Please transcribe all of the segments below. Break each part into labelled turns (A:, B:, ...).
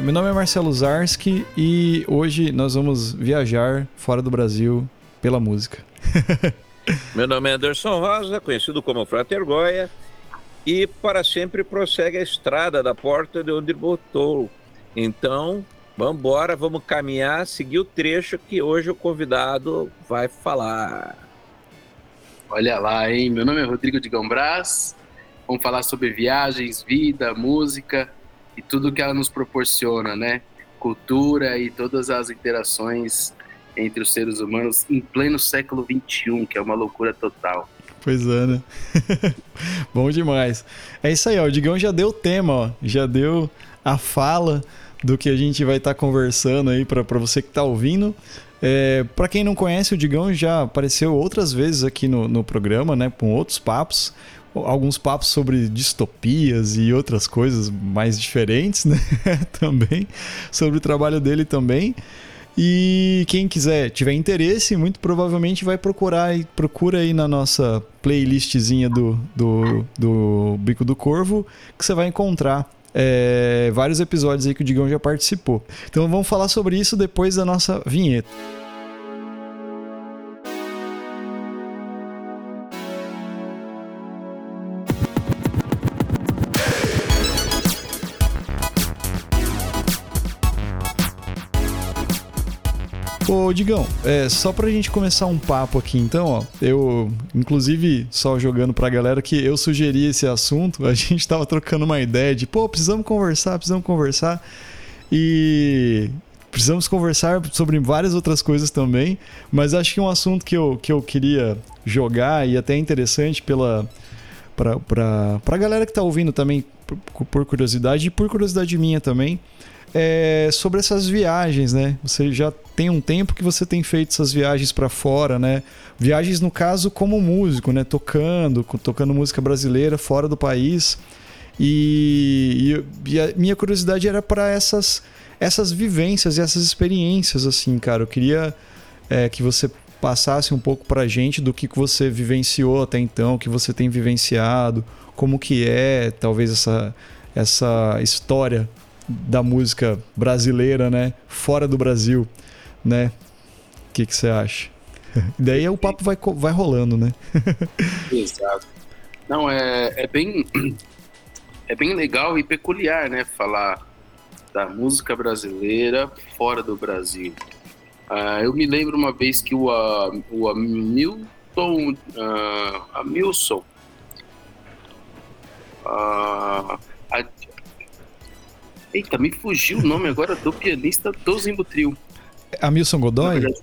A: É, meu nome é Marcelo Zarski e hoje nós vamos viajar fora do Brasil pela música.
B: meu nome é Anderson Rosa, conhecido como Frater Goya, e para sempre prossegue a estrada da porta de onde botou. Então, vamos embora, vamos caminhar, seguir o trecho que hoje o convidado vai falar.
C: Olha lá, hein? Meu nome é Rodrigo de Gambras. Vamos falar sobre viagens, vida, música e tudo que ela nos proporciona, né? Cultura e todas as interações entre os seres humanos em pleno século XXI, que é uma loucura total.
A: Pois é, né? Bom demais. É isso aí, ó. O Digão já deu o tema, ó. Já deu a fala do que a gente vai estar tá conversando aí para você que está ouvindo. É, para quem não conhece, o Digão já apareceu outras vezes aqui no, no programa, né? Com outros papos alguns papos sobre distopias e outras coisas mais diferentes, né? também sobre o trabalho dele também. E quem quiser, tiver interesse, muito provavelmente vai procurar e procura aí na nossa playlistzinha do, do, do Bico do Corvo, que você vai encontrar é, vários episódios aí que o Digão já participou. Então vamos falar sobre isso depois da nossa vinheta. Ô, Digão, é, só pra gente começar um papo aqui, então, ó, eu, inclusive, só jogando pra galera que eu sugeri esse assunto, a gente tava trocando uma ideia de, pô, precisamos conversar, precisamos conversar, e precisamos conversar sobre várias outras coisas também, mas acho que um assunto que eu, que eu queria jogar e até interessante pela pra, pra galera que tá ouvindo também por, por curiosidade e por curiosidade minha também, é sobre essas viagens, né? Você já tem um tempo que você tem feito essas viagens para fora, né? Viagens no caso como músico, né? Tocando, tocando música brasileira fora do país. E, e, e a minha curiosidade era para essas essas vivências e essas experiências, assim, cara. Eu queria é, que você passasse um pouco pra gente do que você vivenciou até então, que você tem vivenciado, como que é, talvez, essa, essa história da música brasileira, né? Fora do Brasil, né? O que, você acha? Daí o papo vai, vai rolando, né?
C: Exato. Não, é, é bem é bem legal e peculiar, né? Falar da música brasileira fora do Brasil. Uh, eu me lembro uma vez que o, uh, o Hamilton, uh, Hamilson, uh, Eita, me fugiu o nome agora do pianista do Zimbutril.
A: Hamilton Godoy?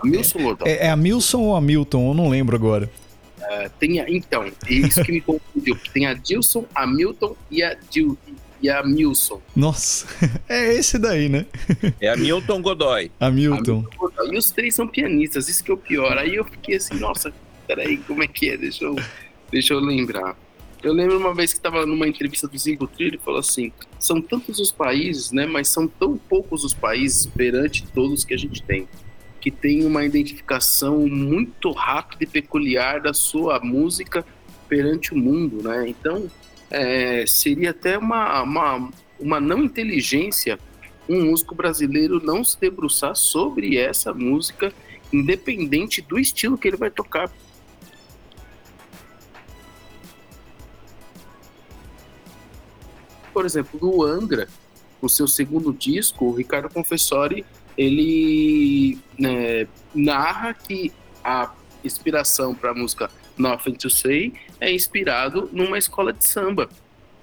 C: Hamilton Godoy.
A: É, é Hamilton ou Hamilton? Eu não lembro agora.
C: Uh, tem a, então, isso que me confundiu. Tem a Dilson, Hamilton e a Dil, e a Milson.
A: Nossa, é esse daí, né?
B: É a Milton Godoy.
A: A Milton.
C: E os três são pianistas, isso que é o pior. Aí eu fiquei assim, nossa, peraí, como é que é? Deixa eu, deixa eu lembrar. Eu lembro uma vez que estava numa entrevista do Zinco Trilho falou assim: são tantos os países, né, mas são tão poucos os países perante todos que a gente tem, que tem uma identificação muito rápida e peculiar da sua música perante o mundo, né? Então, é, seria até uma, uma, uma não inteligência um músico brasileiro não se debruçar sobre essa música, independente do estilo que ele vai tocar, por exemplo, do Angra, o seu segundo disco, o Ricardo Confessori, ele né, narra que a inspiração para a música Nothing to Say é inspirado numa escola de samba.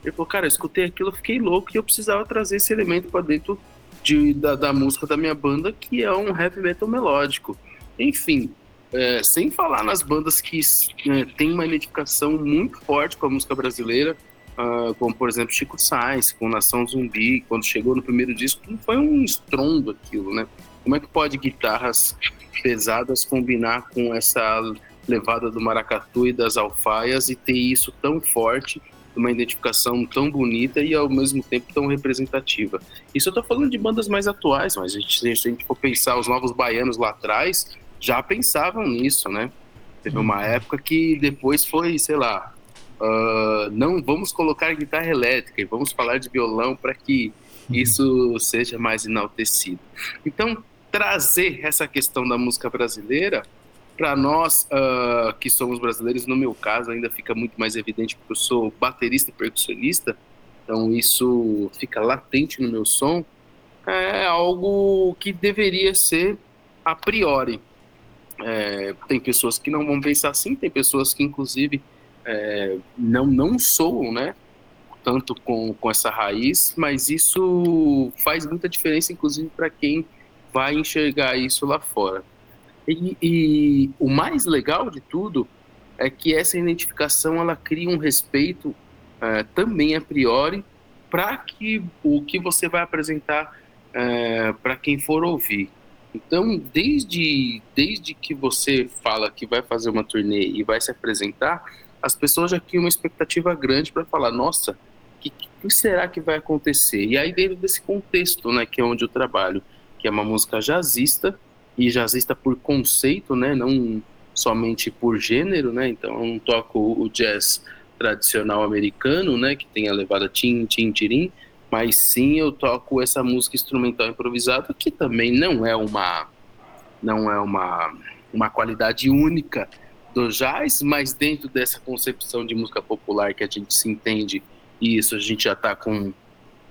C: Ele falou, cara, eu escutei aquilo, fiquei louco e eu precisava trazer esse elemento para dentro de, da, da, música da minha banda, que é um heavy metal melódico. Enfim, é, sem falar nas bandas que é, têm uma identificação muito forte com a música brasileira, uh, como por exemplo Chico Sainz, com Nação Zumbi, quando chegou no primeiro disco, foi um estrondo aquilo, né? Como é que pode guitarras pesadas combinar com essa levada do maracatu e das alfaias e ter isso tão forte, uma identificação tão bonita e ao mesmo tempo tão representativa. Isso eu tô falando de bandas mais atuais, mas a gente, se a gente for pensar os novos baianos lá atrás, já pensavam nisso, né? Teve uma época que depois foi, sei lá, uh, não vamos colocar guitarra elétrica e vamos falar de violão para que isso seja mais enaltecido. Então, trazer essa questão da música brasileira para nós uh, que somos brasileiros, no meu caso, ainda fica muito mais evidente porque eu sou baterista e percussionista, então isso fica latente no meu som. É algo que deveria ser a priori. É, tem pessoas que não vão pensar assim, tem pessoas que, inclusive, é, não, não soam, né? Tanto com, com essa raiz, mas isso faz muita diferença, inclusive, para quem vai enxergar isso lá fora. E, e, o mais legal de tudo é que essa identificação ela cria um respeito é, também a priori para que o que você vai apresentar é, para quem for ouvir. Então, desde, desde que você fala que vai fazer uma turnê e vai se apresentar, as pessoas já criam uma expectativa grande para falar: nossa, o que, que, será que vai acontecer? E aí, dentro desse contexto, né, que é onde eu trabalho, que é uma música jazzista, e jazzista por conceito, né, não somente por gênero, né, então eu não toco o jazz tradicional americano, né, que tem a levada tim, tim, tirim, mas sim eu toco essa música instrumental improvisada que também não é uma não é uma uma qualidade única do jazz, mas dentro dessa concepção de música popular que a gente se entende e isso a gente já está com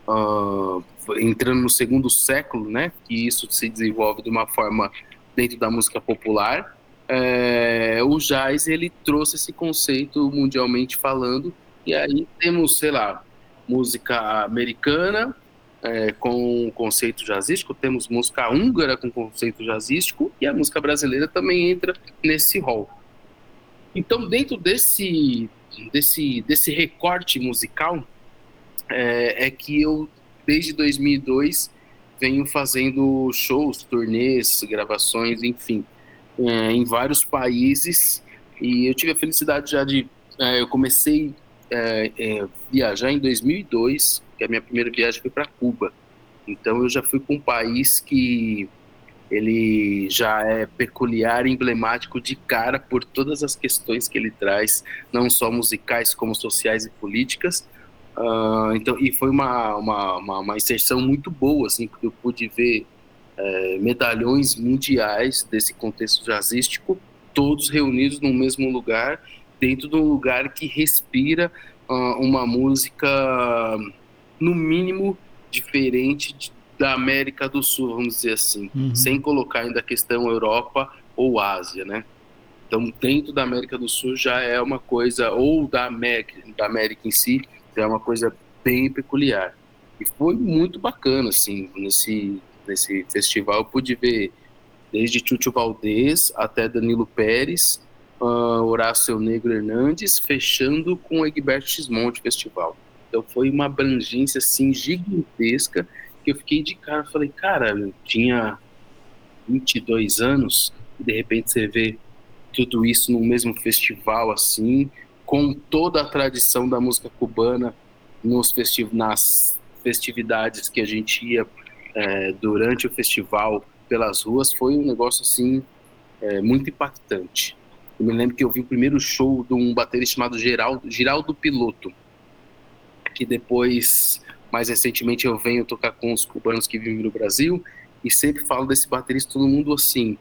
C: uh, entrando no segundo século, né, que isso se desenvolve de uma forma dentro da música popular, é, o jazz ele trouxe esse conceito mundialmente falando e aí temos, sei lá, música americana é, com conceito jazzístico, temos música húngara com conceito jazzístico e a música brasileira também entra nesse rol. Então, dentro desse desse desse recorte musical é, é que eu desde 2002 venho fazendo shows, turnês, gravações, enfim, é, em vários países. E eu tive a felicidade já de. É, eu comecei é, é viajar em 2002, que a minha primeira viagem foi para Cuba. Então eu já fui para um país que ele já é peculiar emblemático de cara por todas as questões que ele traz, não só musicais como sociais e políticas, Uh, então, e foi uma, uma, uma, uma, inserção muito boa, assim, porque eu pude ver é, medalhões mundiais desse contexto jazzístico, todos reunidos no mesmo lugar, dentro de um lugar que respira uh, uma música, no mínimo, diferente de, da América do Sul, vamos dizer assim, uhum. sem colocar ainda a questão Europa ou Ásia, né? Então, dentro da América do Sul já é uma coisa, ou da América, da América em si, é uma coisa bem peculiar. E foi muito bacana, assim, nesse, nesse festival eu pude ver desde Tchutchu Valdez até Danilo Pérez, uh, Horácio Negro Hernandes, fechando com Egberto Xmonte Festival. Então foi uma abrangência, assim, gigantesca, eu fiquei de cara, falei, cara, eu tinha 22 anos, e de repente você vê tudo isso no mesmo festival, assim, com toda a tradição da música cubana nos festiv nas festividades que a gente ia é, durante o festival pelas ruas foi um negócio assim é, muito impactante. Eu me lembro que eu vi o primeiro show de um baterista chamado Geraldo, Geraldo Piloto, que depois, mais recentemente, eu venho tocar com os cubanos que vivem no Brasil e sempre falo desse baterista, todo mundo assim,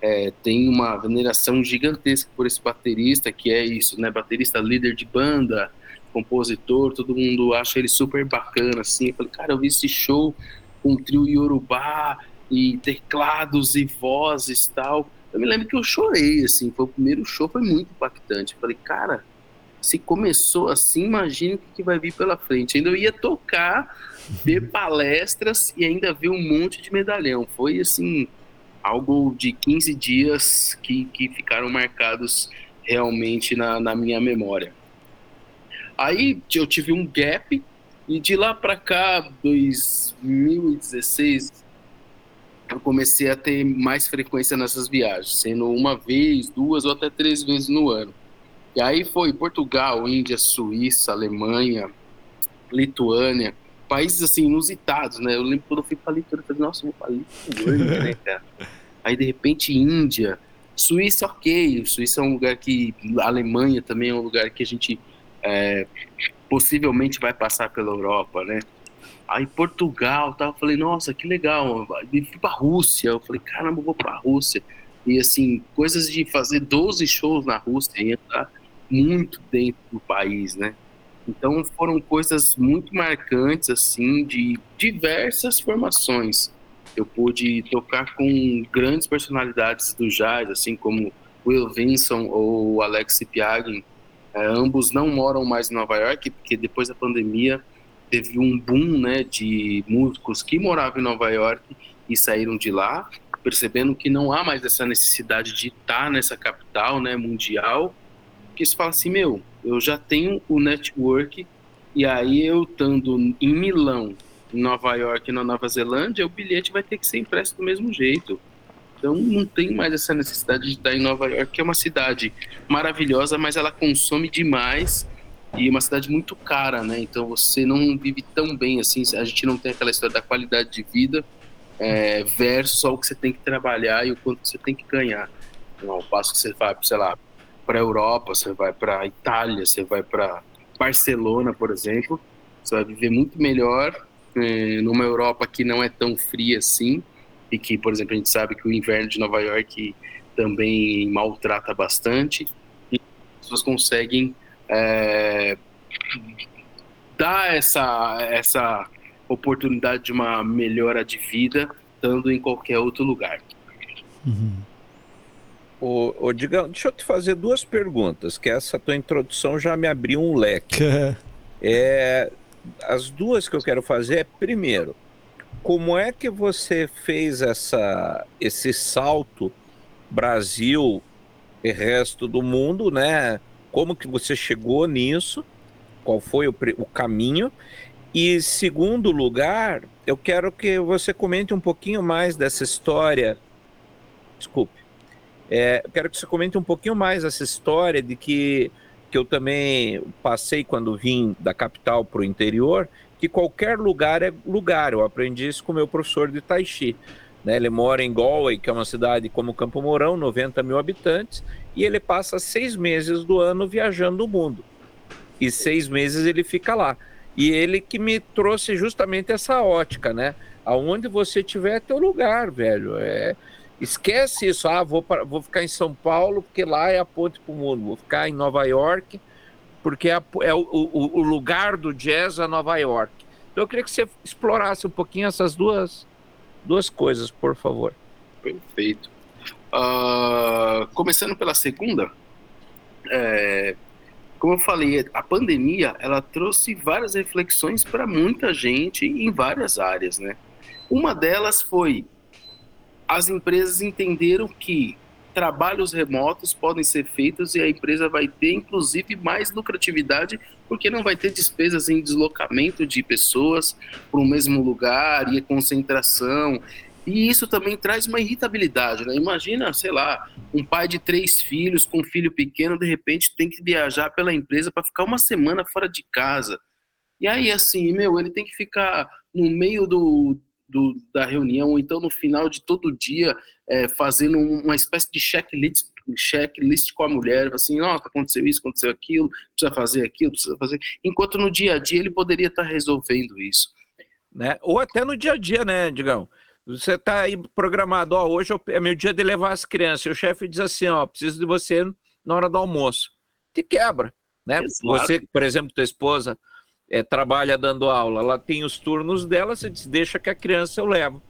C: é, tem uma veneração gigantesca por esse baterista, que é isso, né? Baterista líder de banda, compositor, todo mundo acha ele super bacana, assim. Eu falei, cara, eu vi esse show com um trio Yorubá e teclados e vozes tal. Eu me lembro que eu chorei, assim, foi o primeiro show, foi muito impactante. Eu falei, cara, se começou assim, imagina o que vai vir pela frente. Ainda eu ia tocar, ver palestras e ainda ver um monte de medalhão. Foi assim, algo de 15 dias que, que ficaram marcados realmente na, na minha memória. Aí eu tive um gap e de lá para cá, 2016, eu comecei a ter mais frequência nessas viagens, sendo uma vez, duas ou até três vezes no ano. E aí foi Portugal, Índia, Suíça, Alemanha, Lituânia, países assim inusitados, né? Eu lembro quando eu fui para Lituânia, eu falei, nossa, eu vou para Lituânia, né, cara? Aí de repente Índia, Suíça, ok. Suíça é um lugar que, a Alemanha também é um lugar que a gente é, possivelmente vai passar pela Europa, né? Aí Portugal, tá? Eu falei, nossa, que legal. E fui pra Rússia. Eu falei, caramba, eu vou pra Rússia. E assim, coisas de fazer 12 shows na Rússia e entrar muito dentro do país, né? Então foram coisas muito marcantes, assim, de diversas formações. Eu pude tocar com grandes personalidades do jazz, assim como Will Vinson ou Alex Piagin. É, ambos não moram mais em Nova York, porque depois da pandemia teve um boom né, de músicos que moravam em Nova York e saíram de lá, percebendo que não há mais essa necessidade de estar nessa capital né, mundial, que se fala assim, meu, eu já tenho o network, e aí eu estando em Milão, em Nova York e na Nova Zelândia, o bilhete vai ter que ser impresso do mesmo jeito. Então não tem mais essa necessidade de estar em Nova York, que é uma cidade maravilhosa, mas ela consome demais e uma cidade muito cara, né? Então você não vive tão bem assim. A gente não tem aquela história da qualidade de vida é, versus o que você tem que trabalhar e o quanto você tem que ganhar. Então, ao passo que você vai, sei lá, para a Europa, você vai para a Itália, você vai para Barcelona, por exemplo, você vai viver muito melhor é, numa Europa que não é tão fria assim e que, por exemplo, a gente sabe que o inverno de Nova York também maltrata bastante e as pessoas conseguem é, dar essa, essa oportunidade de uma melhora de vida estando em qualquer outro lugar.
B: Uhum. Ô, ô, Digão, deixa eu te fazer duas perguntas, que essa tua introdução já me abriu um leque. é, as duas que eu quero fazer é, primeiro, como é que você fez essa, esse salto Brasil e resto do mundo, né? como que você chegou nisso, qual foi o, o caminho. E segundo lugar, eu quero que você comente um pouquinho mais dessa história. Desculpe. É, quero que você comente um pouquinho mais essa história de que, que eu também passei quando vim da capital para o interior, que qualquer lugar é lugar. Eu aprendi isso com meu professor de Tai Chi. Né? Ele mora em Galway, que é uma cidade como Campo Mourão, 90 mil habitantes, e ele passa seis meses do ano viajando o mundo. E seis meses ele fica lá. E ele que me trouxe justamente essa ótica, né? Aonde você tiver é teu lugar, velho. É... Esquece isso, ah, vou, pra... vou ficar em São Paulo porque lá é a ponte para o mundo. Vou ficar em Nova York porque é, é o, o, o lugar do jazz a Nova York. Então eu queria que você explorasse um pouquinho essas duas, duas coisas, por favor.
C: Perfeito. Uh, começando pela segunda, é, como eu falei, a pandemia ela trouxe várias reflexões para muita gente em várias áreas, né? Uma delas foi as empresas entenderam que trabalhos remotos podem ser feitos e a empresa vai ter, inclusive, mais lucratividade, porque não vai ter despesas em deslocamento de pessoas para o mesmo lugar e concentração e isso também traz uma irritabilidade, né? Imagina, sei lá, um pai de três filhos com um filho pequeno, de repente tem que viajar pela empresa para ficar uma semana fora de casa. E aí, assim, meu, ele tem que ficar no meio do, do da reunião, ou então no final de todo dia, é, fazendo uma espécie de checklist, checklist com a mulher, assim, nossa, aconteceu isso, aconteceu aquilo, precisa fazer aquilo, precisa fazer. Enquanto no dia a dia ele poderia estar resolvendo isso.
B: Né? Ou até no dia a dia, né, Digão? Você está aí programado, ó, hoje é meu dia de levar as crianças. E o chefe diz assim, ó, preciso de você na hora do almoço. Te quebra, né? Exato. Você, por exemplo, tua esposa é, trabalha dando aula, ela tem os turnos dela, você diz, deixa que a criança eu levo.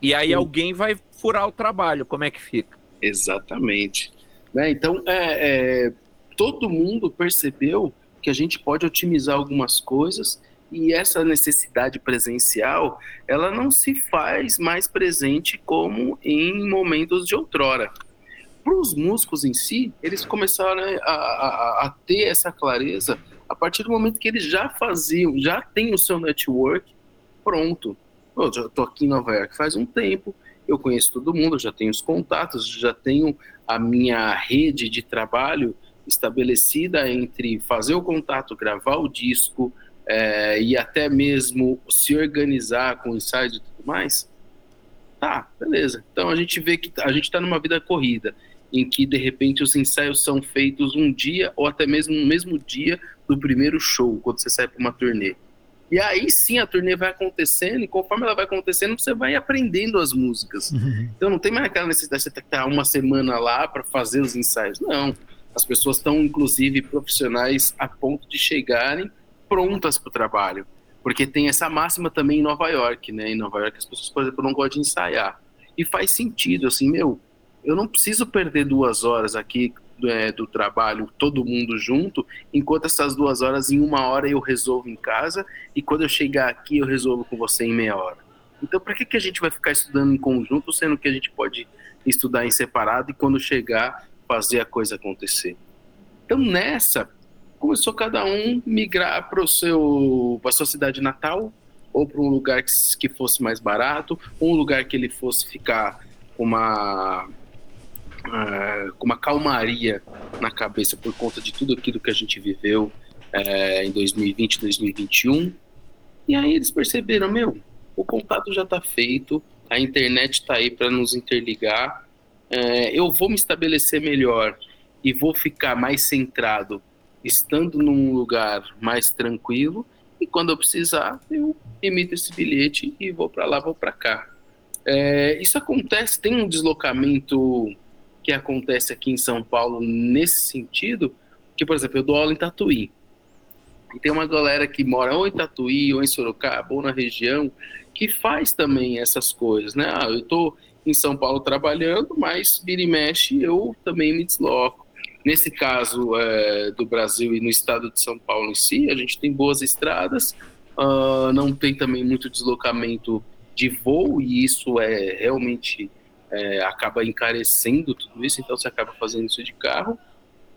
B: E aí Sim. alguém vai furar o trabalho, como é que fica?
C: Exatamente. Né? Então, é, é, todo mundo percebeu que a gente pode otimizar algumas coisas e essa necessidade presencial, ela não se faz mais presente como em momentos de outrora. Para os músicos em si, eles começaram a, a, a, ter essa clareza a partir do momento que eles já faziam, já têm o seu network pronto. Eu já estou aqui em Nova York faz um tempo, eu conheço todo mundo, já tenho os contatos, já tenho a minha rede de trabalho estabelecida entre fazer o contato, gravar o disco, é, e até mesmo se organizar com ensaios e tudo mais, tá, beleza. Então a gente vê que a gente está numa vida corrida, em que de repente os ensaios são feitos um dia ou até mesmo no mesmo dia do primeiro show, quando você sai para uma turnê. E aí sim a turnê vai acontecendo, e conforme ela vai acontecendo, você vai aprendendo as músicas. Uhum. Então não tem mais aquela necessidade de você estar uma semana lá para fazer os ensaios. Não. As pessoas estão, inclusive, profissionais a ponto de chegarem prontas para o trabalho. Porque tem essa máxima também em Nova York, né? Em Nova York as pessoas, por exemplo, não gostam de ensaiar. E faz sentido, assim, meu, eu não preciso perder duas horas aqui é, do trabalho, todo mundo junto, enquanto essas duas horas, em uma hora eu resolvo em casa, e quando eu chegar aqui eu resolvo com você em meia hora. Então, para que, que a gente vai ficar estudando em conjunto, sendo que a gente pode estudar em separado e quando chegar fazer a coisa acontecer? Então, nessa, começou cada um migrar para para sua cidade natal, ou para um lugar que, que fosse mais barato, ou um lugar que ele fosse ficar uma uh, com uma calmaria na cabeça por conta de tudo aquilo que a gente viveu uh, em 2020, 2021. E aí eles perceberam, meu, o contato já está feito, a internet está aí para nos interligar, uh, eu vou me estabelecer melhor e vou ficar mais centrado estando num lugar mais tranquilo e quando eu precisar eu emito esse bilhete e vou para lá, vou para cá. É, isso acontece, tem um deslocamento que acontece aqui em São Paulo nesse sentido, que, por exemplo, eu dou aula em Tatuí. E tem uma galera que mora ou em Tatuí, ou em Sorocaba, ou na região, que faz também essas coisas, né? Ah, eu estou em São Paulo trabalhando, mas vira e mexe eu também me desloco. Nesse caso é, do Brasil e no estado de São Paulo em si, a gente tem boas estradas, uh, não tem também muito deslocamento de voo, e isso é realmente é, acaba encarecendo tudo isso, então você acaba fazendo isso de carro.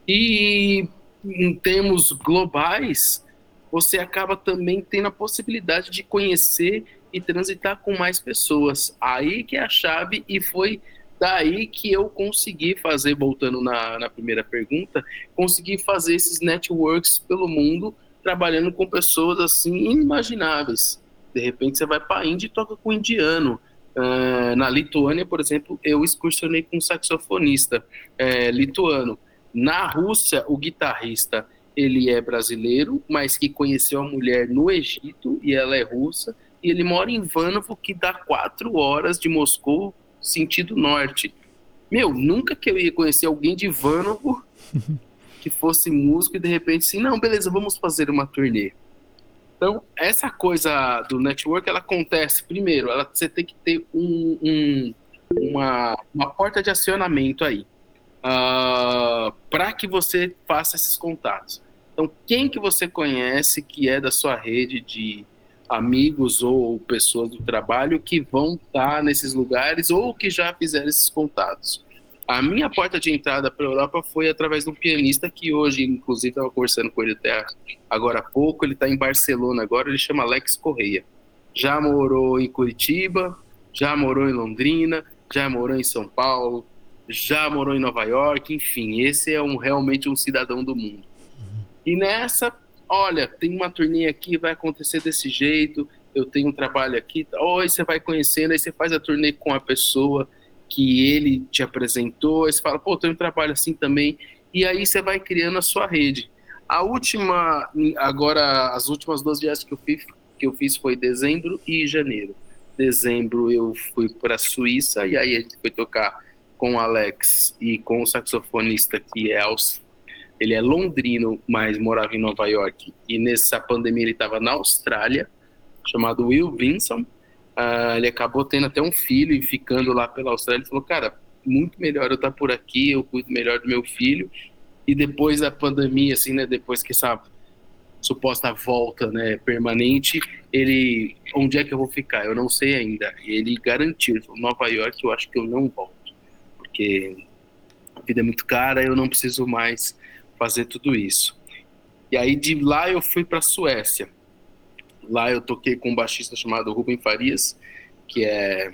C: E em termos globais, você acaba também tendo a possibilidade de conhecer e transitar com mais pessoas. Aí que é a chave, e foi daí que eu consegui fazer, voltando na, na primeira pergunta, consegui fazer esses networks pelo mundo, trabalhando com pessoas assim inimagináveis. De repente você vai para a Índia e toca com um indiano. Uh, na Lituânia, por exemplo, eu excursionei com um saxofonista é, lituano. Na Rússia, o guitarrista ele é brasileiro, mas que conheceu a mulher no Egito e ela é russa. E ele mora em Vanovo, que dá quatro horas de Moscou, sentido norte. Meu, nunca que eu ia conhecer alguém de Vanovo que fosse músico e de repente assim, não, beleza, vamos fazer uma turnê. Então, essa coisa do network, ela acontece, primeiro, ela, você tem que ter um, um, uma, uma porta de acionamento aí, uh, ah, para que você faça esses contatos. Então, quem que você conhece que é da sua rede de amigos ou pessoas do trabalho que vão estar nesses lugares ou que já fizeram esses contatos? A minha porta de entrada para a Europa foi através de um pianista que hoje, inclusive, estava conversando com ele até agora há pouco. Ele está em Barcelona agora, ele chama Alex Correia. Já morou em Curitiba, já morou em Londrina, já morou em São Paulo, já morou em Nova York, enfim, esse é um, realmente um cidadão do mundo. E nessa, olha, tem uma turnê aqui, vai acontecer desse jeito, eu tenho um trabalho aqui, oi, você vai conhecendo, aí você faz a turnê com a pessoa, que ele te apresentou, aí você fala, pô, tem um trabalho assim também, e aí você vai criando a sua rede. A última, agora, as últimas duas viagens que eu fiz, que eu fiz foi dezembro e janeiro. Dezembro eu fui para a Suíça, e aí a gente foi tocar com o Alex e com o saxofonista que é ele é londrino, mas morava em Nova York, e nessa pandemia ele estava na Austrália, chamado Will Vinson, Uh, ele acabou tendo até um filho e ficando lá pela Austrália. Ele falou, cara, muito melhor eu estar por aqui, eu cuido melhor do meu filho. E depois da pandemia, assim, né, depois que essa suposta volta, né, permanente, ele, onde é que eu vou ficar? Eu não sei ainda. E ele garantiu, Nova York, eu acho que eu não volto, porque a vida é muito cara, eu não preciso mais fazer tudo isso. E aí de lá eu fui para Suécia. Lá eu toquei com um baixista chamado Rubem Farias, que é,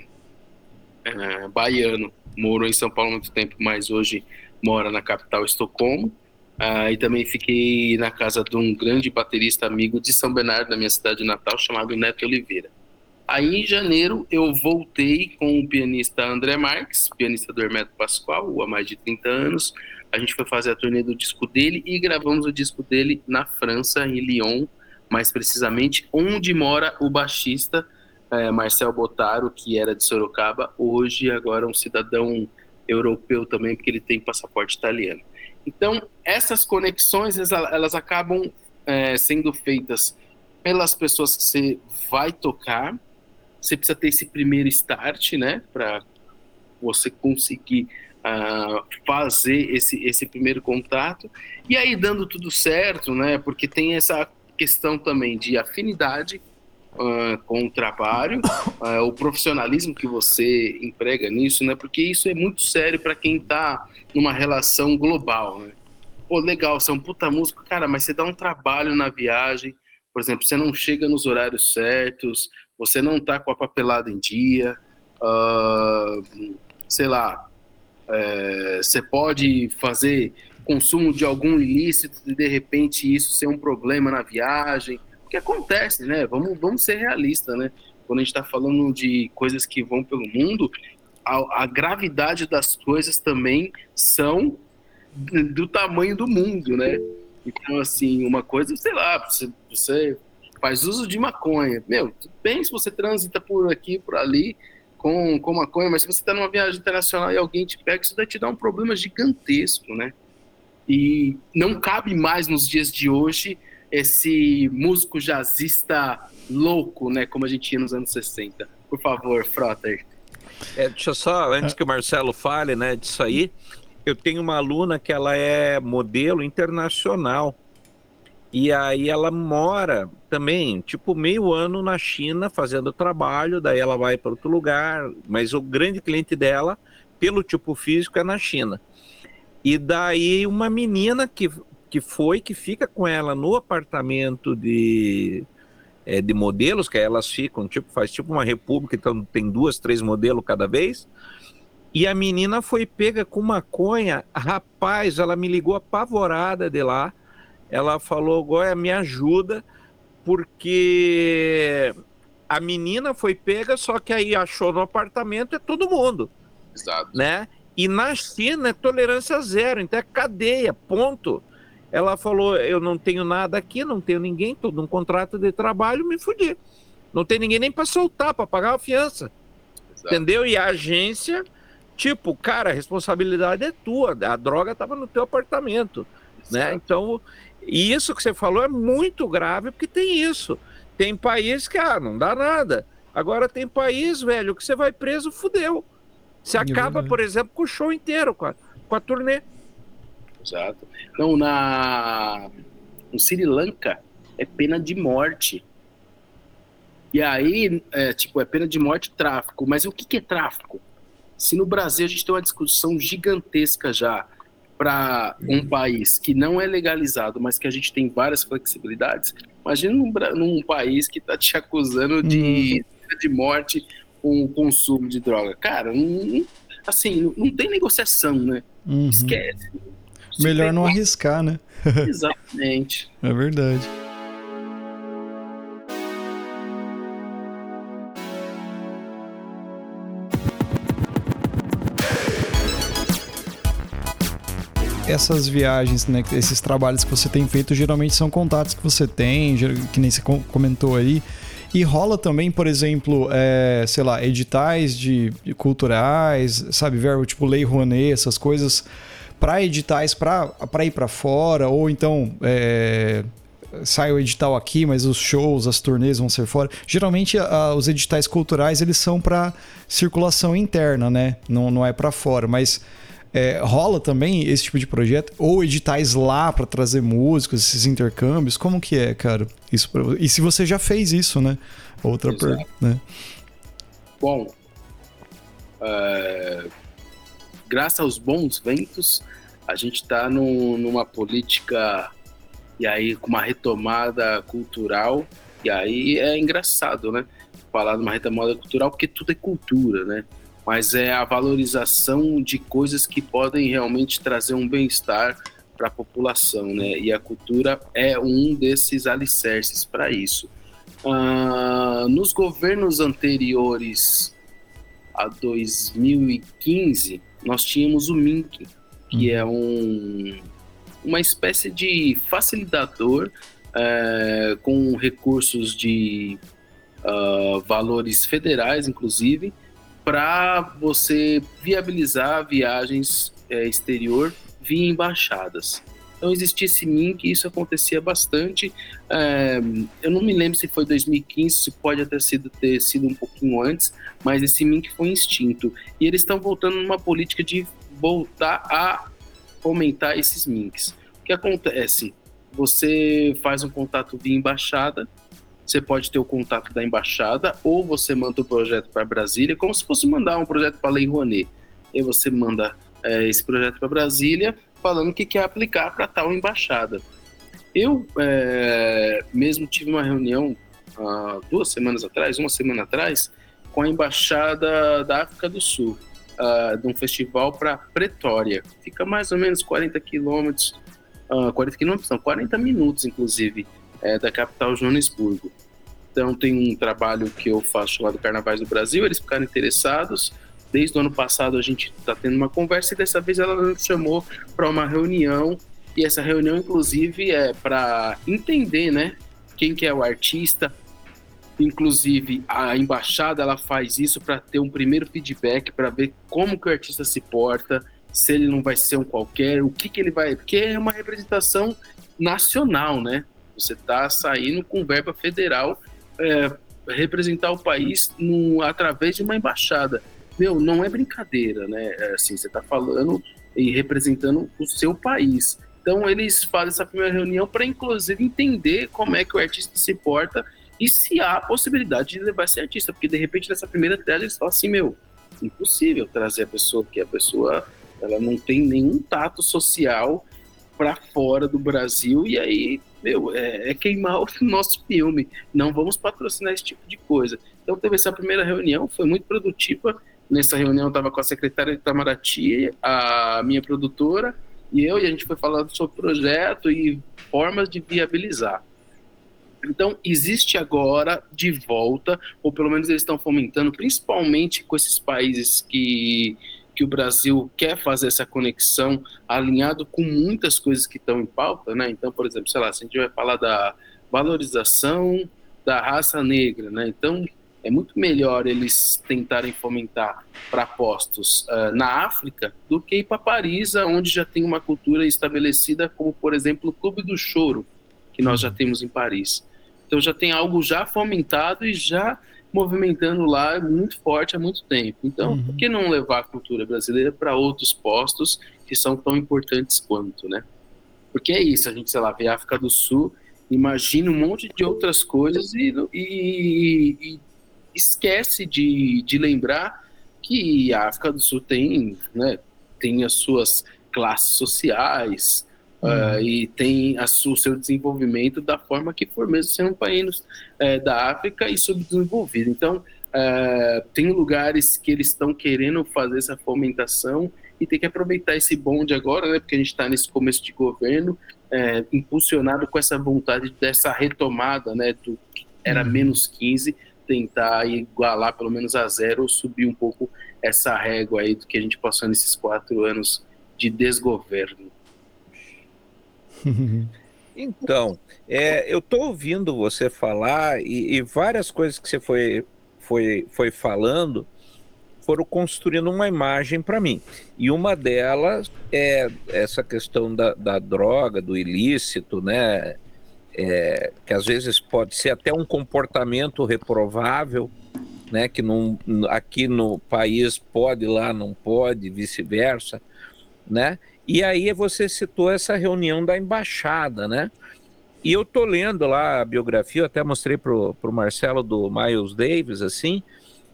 C: é baiano, morou em São Paulo há muito tempo, mas hoje mora na capital Estocolmo. Uh, e também fiquei na casa de um grande baterista amigo de São Bernardo, da minha cidade natal, chamado Neto Oliveira. Aí em janeiro eu voltei com o pianista André Marques, pianista do Hermeto Pascoal, há mais de 30 anos. A gente foi fazer a turnê do disco dele e gravamos o disco dele na França, em Lyon, mais precisamente onde mora o baixista é, Marcel Botaro, que era de Sorocaba, hoje agora um cidadão europeu também, porque ele tem passaporte italiano. Então, essas conexões, elas acabam é, sendo feitas pelas pessoas que você vai tocar. Você precisa ter esse primeiro start, né, para você conseguir uh, fazer esse, esse primeiro contato. E aí, dando tudo certo, né, porque tem essa questão também de afinidade uh, com o trabalho, uh, o profissionalismo que você emprega nisso, né? Porque isso é muito sério para quem está numa relação global, né? Pô, legal, você é um puta músico, cara, mas você dá um trabalho na viagem, por exemplo, você não chega nos horários certos, você não tá com a papelada em dia, uh, sei lá, é, você pode fazer consumo de algum ilícito e de repente isso ser um problema na viagem, que acontece, né? Vamos, vamos ser realistas, né? Quando a gente está falando de coisas que vão pelo mundo, a, a, gravidade das coisas também são do tamanho do mundo, né? Então, assim, uma coisa, sei lá, você, você faz uso de maconha. Meu, tudo bem se você transita por aqui, por ali, com, com maconha, mas se você está numa viagem internacional e alguém te pega, isso vai te dar um problema gigantesco, né? E não cabe mais nos dias de hoje esse músico jazzista louco, né? Como a gente tinha nos anos 60. Por favor, Frotter.
B: É, deixa eu só, antes que o Marcelo fale, né, disso aí, eu tenho uma aluna que ela é modelo internacional. E aí ela mora também, tipo, meio ano na China fazendo trabalho, daí ela vai para outro lugar, mas o grande cliente dela, pelo tipo físico, é na China. E daí uma menina que que foi que fica com ela no apartamento de, é, de modelos, que elas ficam, tipo, faz tipo uma república, então tem duas, três modelos cada vez. E a menina foi pega com maconha. Rapaz, ela me ligou apavorada de lá. Ela falou: Goya, me ajuda, porque a menina foi pega, só que aí achou no apartamento é todo mundo. Exato. Né? E na China é tolerância zero, então é cadeia, ponto. Ela falou: Eu não tenho nada aqui, não tenho ninguém, estou num contrato de trabalho, me fudi. Não tem ninguém nem para soltar, para pagar a fiança. Exato. Entendeu? E a agência, tipo, cara, a responsabilidade é tua, a droga estava no teu apartamento. Né? Então, isso que você falou é muito grave, porque tem isso. Tem país que, ah, não dá nada. Agora tem país, velho, que você vai preso, fudeu. Você é acaba, por exemplo, com o show inteiro, com a, com a turnê.
C: Exato. Não, na no Sri Lanka é pena de morte. E aí, é, tipo, é pena de morte tráfico. Mas o que, que é tráfico? Se no Brasil a gente tem uma discussão gigantesca já para um país que não é legalizado, mas que a gente tem várias flexibilidades, imagina num, num país que está te acusando de, hum. de morte com o consumo de droga. Cara, não, assim, não, tem negociação, né? Uhum. Esquece.
A: Melhor não arriscar, né?
C: Exatamente.
A: é verdade. essas viagens, né, esses trabalhos que você tem feito, geralmente são contatos que você tem, que nem você comentou aí. E rola também, por exemplo, é, sei lá, editais de, de culturais, sabe, verbo tipo Lei Rouanet, essas coisas para editais para ir para fora, ou então é, sai o edital aqui, mas os shows, as turnês vão ser fora. Geralmente a, os editais culturais eles são para circulação interna, né? Não, não é para fora, mas é, rola também esse tipo de projeto ou editais lá para trazer músicos, esses intercâmbios. Como que é, cara? Isso pra... e se você já fez isso, né? Outra pergunta, né?
C: Bom, é, graças aos bons ventos, a gente está numa política e aí com uma retomada cultural e aí é engraçado, né? Falar numa retomada cultural porque tudo é cultura, né? Mas é a valorização de coisas que podem realmente trazer um bem-estar para a população, né? E a cultura é um desses alicerces para isso. Ah, nos governos anteriores a 2015, nós tínhamos o MINC, que é um, uma espécie de facilitador é, com recursos de uh, valores federais, inclusive, para você viabilizar viagens é, exterior via embaixadas. Então existia esse MINC, isso acontecia bastante. É, eu não me lembro se foi 2015, se pode até sido, ter sido um pouquinho antes, mas esse MINC foi extinto. E eles estão voltando numa política de voltar a aumentar esses MINCs. O que acontece? Você faz um contato via embaixada, você pode ter o contato da embaixada, ou você manda o projeto para Brasília, como se fosse mandar um projeto para a Lei Rouanet. E você manda é, esse projeto para Brasília, falando que quer aplicar para tal embaixada. Eu é, mesmo tive uma reunião duas semanas atrás, uma semana atrás, com a embaixada da África do Sul, uh, de um festival para Pretória. Fica mais ou menos 40 quilômetros, uh, 40 quilômetros, não, 40 minutos, inclusive, é, da capital Joanesburgo. Então tem um trabalho que eu faço chamado Carnavais do Brasil, eles ficaram interessados. Desde o ano passado a gente está tendo uma conversa e dessa vez ela nos chamou para uma reunião e essa reunião inclusive é para entender, né, quem que é o artista. Inclusive a embaixada ela faz isso para ter um primeiro feedback para ver como que o artista se porta, se ele não vai ser um qualquer, o que que ele vai, porque é uma representação nacional, né? Você está saindo com verba federal é, representar o país no, através de uma embaixada. Meu, não é brincadeira, né? É, assim, você está falando e representando o seu país. Então, eles fazem essa primeira reunião para, inclusive, entender como é que o artista se porta e se há a possibilidade de levar esse artista. Porque, de repente, nessa primeira tela, eles falam assim: meu, impossível trazer a pessoa, porque a pessoa ela não tem nenhum tato social para fora do Brasil e aí meu, é, é, queimar o nosso filme. Não vamos patrocinar esse tipo de coisa. Então teve essa primeira reunião, foi muito produtiva. Nessa reunião estava com a secretária de Itamaraty, a minha produtora e eu, e a gente foi falando sobre o projeto e formas de viabilizar. Então, existe agora de volta, ou pelo menos eles estão fomentando, principalmente com esses países que que o Brasil quer fazer essa conexão alinhado com muitas coisas que estão em pauta, né? Então, por exemplo, sei lá, se a gente vai falar da valorização da raça negra, né? Então, é muito melhor eles tentarem fomentar para postos uh, na África do que ir para Paris, onde já tem uma cultura estabelecida, como, por exemplo, o Clube do Choro, que nós já temos em Paris. Então, já tem algo já fomentado e já movimentando lá muito forte há muito tempo. Então, uhum. por que não levar a cultura brasileira para outros postos que são tão importantes quanto, né? Porque é isso, a gente, sei lá, vê a África do Sul, imagina um monte de outras coisas e, e, e esquece de, de lembrar que a África do Sul tem, né, tem as suas classes sociais, Uh, e tem a, o seu desenvolvimento da forma que for, mesmo sendo um país é, da África e subdesenvolvido. Então, uh, tem lugares que eles estão querendo fazer essa fomentação e tem que aproveitar esse bonde agora, né, porque a gente está nesse começo de governo, é, impulsionado com essa vontade dessa retomada, né, do que era uhum. menos 15, tentar igualar pelo menos a zero ou subir um pouco essa régua aí do que a gente passou nesses quatro anos de desgoverno.
B: Então, é, eu estou ouvindo você falar e, e, várias coisas que você foi, foi, foi falando foram construindo uma imagem para mim. E uma delas é essa questão da, da droga, do ilícito, né? É, que às vezes pode ser até um comportamento reprovável, né? Que não, aqui no país pode, lá não pode, vice-versa, né? E aí você citou essa reunião da embaixada, né? E eu tô lendo lá a biografia, eu até mostrei pro, pro Marcelo do Miles Davis, assim,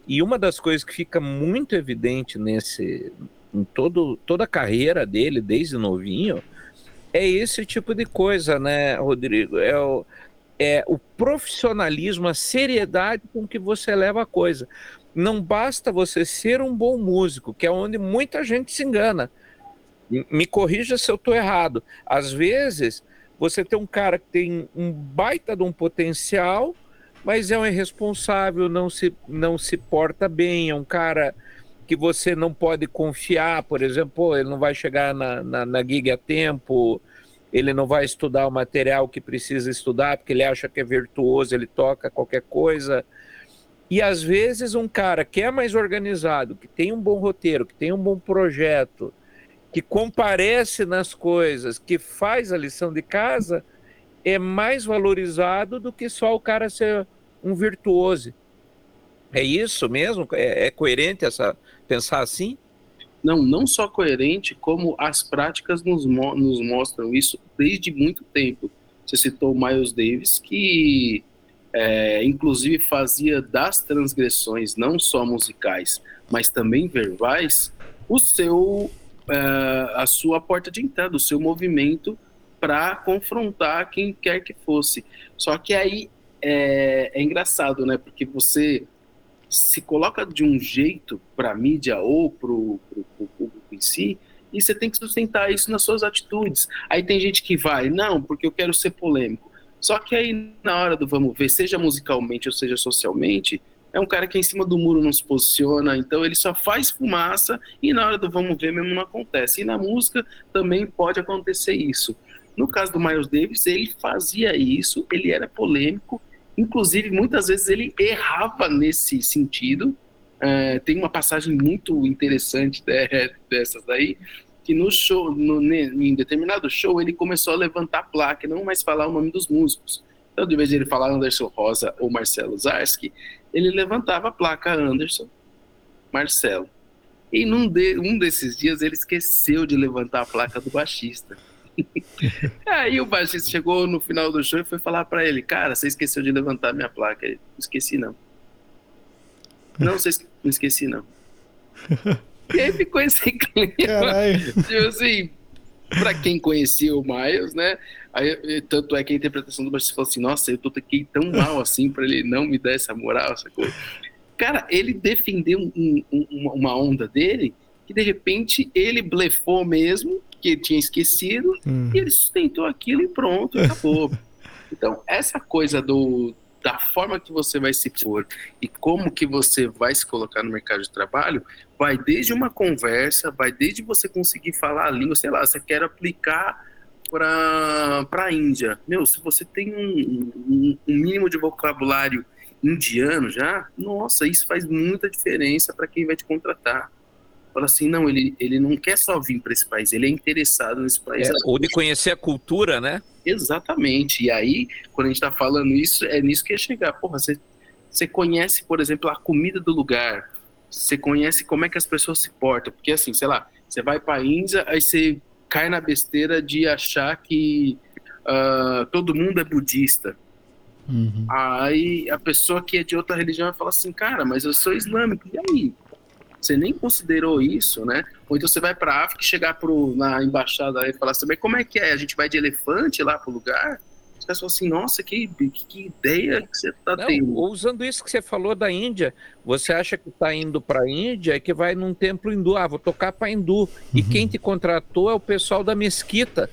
B: e uma das coisas que fica muito evidente nesse, em todo, toda a carreira dele, desde novinho, é esse tipo de coisa, né, Rodrigo? É o, é o profissionalismo, a seriedade com que você leva a coisa. Não basta você ser um bom músico, que é onde muita gente se engana me corrija se eu estou errado. Às vezes, você tem um cara que tem um baita de um potencial, mas é um irresponsável, não se, não se porta bem, é um cara que você não pode confiar, por exemplo, ele não vai chegar na, na, na gig a tempo, ele não vai estudar o material que precisa estudar, porque ele acha que é virtuoso, ele toca qualquer coisa. E às vezes um cara que é mais organizado, que tem um bom roteiro, que tem um bom projeto, que comparece nas coisas, que faz a lição de casa, é mais valorizado do que só o cara ser um virtuoso. É isso mesmo? É, é coerente essa pensar assim?
C: Não, não só coerente, como as práticas nos, mo nos mostram isso desde muito tempo. Você citou Miles Davis, que é, inclusive fazia das transgressões, não só musicais, mas também verbais, o seu, é, a sua porta de entrada, o seu movimento para confrontar quem quer que fosse. Só que aí é, é engraçado, né? Porque você se coloca de um jeito para a mídia ou para o público em si, e você tem que sustentar isso nas suas atitudes. Aí tem gente que vai, não, porque eu quero ser polêmico. Só que aí, na hora do vamos ver, seja musicalmente ou seja socialmente, é um cara que em cima do muro não se posiciona, então ele só faz fumaça e na hora do vamos ver mesmo não acontece. E na música também pode acontecer isso. No caso do Miles Davis, ele fazia isso, ele era polêmico, Inclusive, muitas vezes ele errava nesse sentido. É, tem uma passagem muito interessante de, dessas daí, que no show, no, em determinado show, ele começou a levantar a placa, não mais falar o nome dos músicos. Então, de vez de ele falar Anderson Rosa ou Marcelo Zarski, ele levantava a placa Anderson, Marcelo. E num de, um desses dias ele esqueceu de levantar a placa do baixista. Aí o baixista chegou no final do show e foi falar para ele: Cara, você esqueceu de levantar minha placa. Ele, não esqueci, não. Não, você não esqueci, não. E aí ficou esse clima. Tipo assim, pra quem conhecia o Miles, né? Aí, tanto é que a interpretação do baixista falou assim: Nossa, eu tô aqui tão mal assim pra ele não me dar essa moral, sacou? Cara, ele defendeu um, um, uma onda dele que de repente ele blefou mesmo que ele tinha esquecido, uhum. e ele sustentou aquilo e pronto, acabou. então, essa coisa do, da forma que você vai se pôr e como que você vai se colocar no mercado de trabalho, vai desde uma conversa, vai desde você conseguir falar a língua, sei lá, você quer aplicar para a Índia. Meu, se você tem um, um, um, mínimo de vocabulário indiano já, nossa, isso faz muita diferença para quem vai te contratar fala assim, não, ele, ele não quer só vir para esse país, ele é interessado nesse país. É,
B: ou de conhecer a cultura, né?
C: Exatamente. E aí, quando a gente está falando isso, é nisso que é chegar. Porra, você, você conhece, por exemplo, a comida do lugar, você conhece como é que as pessoas se portam, porque assim, sei lá, você vai para a Índia, aí você cai na besteira de achar que uh, todo mundo é budista. Uhum. Aí a pessoa que é de outra religião vai falar assim, cara, mas eu sou islâmico, e aí? Você nem considerou isso, né? Ou então você vai para a África e chegar pro, na embaixada e falar assim, mas como é que é? A gente vai de elefante lá pro lugar? Caras falam assim, nossa, que, que, que ideia que você está tendo.
B: Usando isso que você falou da Índia, você acha que está indo para a Índia e que vai num templo hindu, ah, vou tocar para hindu. Uhum. E quem te contratou é o pessoal da mesquita.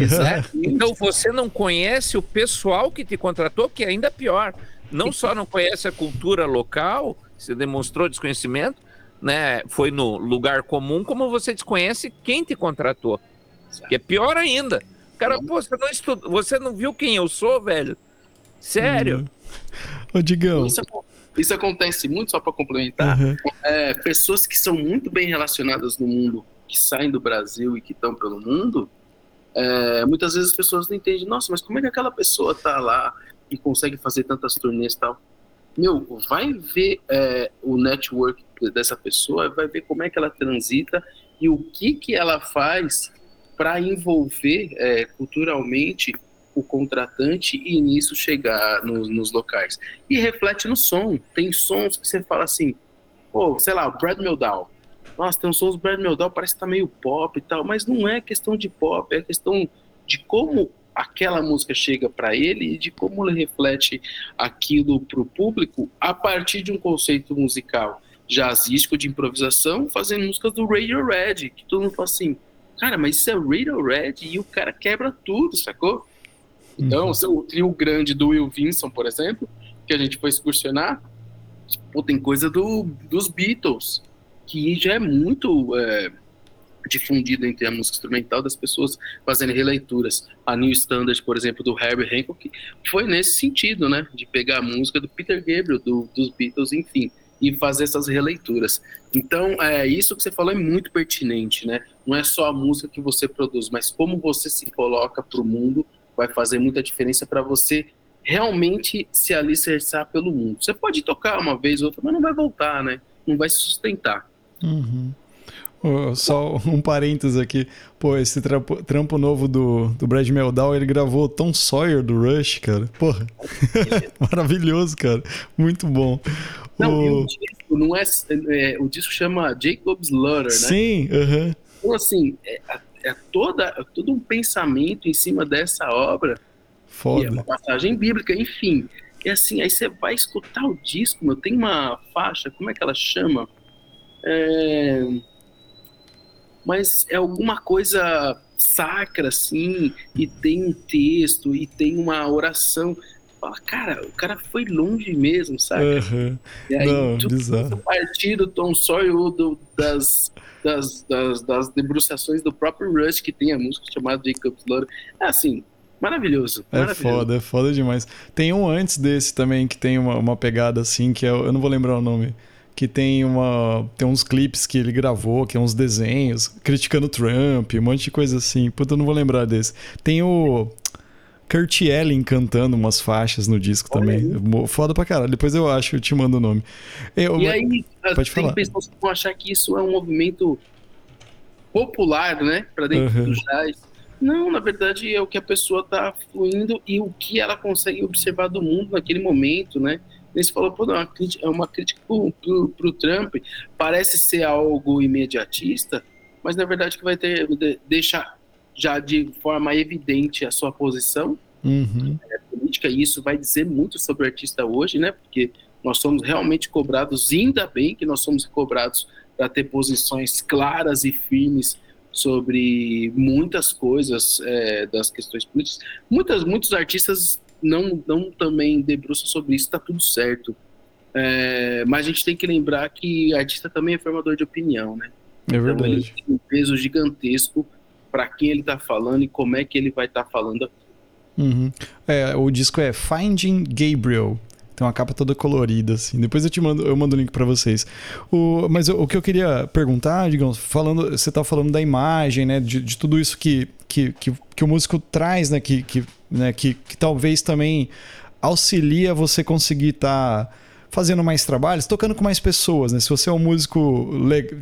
B: Né? Então você não conhece o pessoal que te contratou, que é ainda pior. Não só não conhece a cultura local, você demonstrou desconhecimento, né, foi no lugar comum, como você desconhece quem te contratou. Que é pior ainda. Cara, pô, você não, estuda, você não viu quem eu sou, velho? Sério?
A: Hum. Ô, Digão.
C: Isso, isso, acontece muito, só para complementar. Uhum. É, pessoas que são muito bem relacionadas no mundo, que saem do Brasil e que estão pelo mundo, é, muitas vezes as pessoas não entendem, nossa, mas como é que aquela pessoa tá lá e consegue fazer tantas turnês e tal? Meu, vai ver é, o network dessa pessoa, vai ver como é que ela transita e o que, que ela faz para envolver é, culturalmente o contratante e nisso chegar nos, nos, locais. E reflete no som. Tem sons que você fala assim, pô, sei lá, o Brad Meldau. Nossa, tem uns sons do Brad Meldau, parece que tá meio pop e tal, mas não é questão de pop, é questão de como aquela música chega para ele e de como ele reflete aquilo para o público a partir de um conceito musical jazzístico de improvisação, fazendo músicas do Radiohead, que todo mundo fala assim, cara, mas isso é Radiohead e o cara quebra tudo, sacou? Então, uhum. o trio grande do Will Vinson, por exemplo, que a gente foi excursionar, pô, tem coisa do, dos Beatles, que já é muito é, difundido entre a música instrumental das pessoas fazendo releituras. A New Standard, por exemplo, do Herbie Hancock, foi nesse sentido, né? De pegar a música do Peter Gabriel, do, dos Beatles, enfim, e fazer essas releituras. Então, é, isso que você falou é muito pertinente, né? Não é só a música que você produz, mas como você se coloca para o mundo vai fazer muita diferença para você realmente se alicerçar pelo mundo. Você pode tocar uma vez ou outra, mas não vai voltar, né? Não vai se sustentar.
A: Uhum. Só um parênteses aqui. Pô, esse trampo, trampo novo do, do Brad Meldau, ele gravou Tom Sawyer do Rush, cara. Porra. Maravilhoso, cara. Muito bom.
C: Não, o... o disco não é, é, O disco chama Jacob's Ladder, né?
A: Sim, aham.
C: Então, assim, é, é, toda, é todo um pensamento em cima dessa obra.
A: Foda.
C: é uma passagem bíblica, enfim. E assim, aí você vai escutar o disco, meu, tem uma faixa, como é que ela chama? É mas é alguma coisa sacra, assim, e tem um texto, e tem uma oração. Fala, cara, o cara foi longe mesmo, sabe?
A: Uhum. E aí, Não, tudo bizarro.
C: a partir do Tom Sawyer ou do, das, das, das, das, debruçações do próprio Rush, que tem a música chamada Jacob's Ladder. É assim, maravilhoso.
A: É
C: maravilhoso.
A: foda, é foda demais. Tem um antes desse também que tem uma, uma pegada assim, que é, eu não vou lembrar o nome que tem uma tem uns clipes que ele gravou, que é uns desenhos criticando Trump, um monte de coisa assim. Puta, eu não vou lembrar desse. Tem o Kurt Elling cantando umas faixas no disco Olha também. Aí. Foda pra caralho. Depois eu acho, eu te mando o nome.
C: Eu, e aí,
A: pode
C: tem
A: falar.
C: pessoas que vão achar que isso é um movimento popular, né? Pra dentro uhum. do jazz. Não, na verdade é o que a pessoa tá fluindo e o que ela consegue observar do mundo naquele momento, né? Ele falou, pô, não, é uma crítica para o Trump, parece ser algo imediatista, mas na verdade que vai ter deixar já de forma evidente a sua posição
A: uhum.
C: é, política, e isso vai dizer muito sobre o artista hoje, né? Porque nós somos realmente cobrados, ainda bem que nós somos cobrados para ter posições claras e firmes sobre muitas coisas é, das questões políticas. Muitas, muitos artistas não, não também debruça sobre isso, está tudo certo. É, mas a gente tem que lembrar que artista também é formador de opinião, né?
A: É verdade. Então
C: tem um peso gigantesco para quem ele está falando e como é que ele vai estar tá falando.
A: Uhum. É, o disco é Finding Gabriel. Tem uma capa toda colorida, assim. Depois eu te mando, eu mando o link para vocês. O, mas o, o, que eu queria perguntar, digamos, falando, você tá falando da imagem, né? De, de tudo isso que, que, que, que, o músico traz, né? Que, que, né? que, que talvez também auxilia você conseguir estar. Tá fazendo mais trabalhos, tocando com mais pessoas, né? Se você é um músico,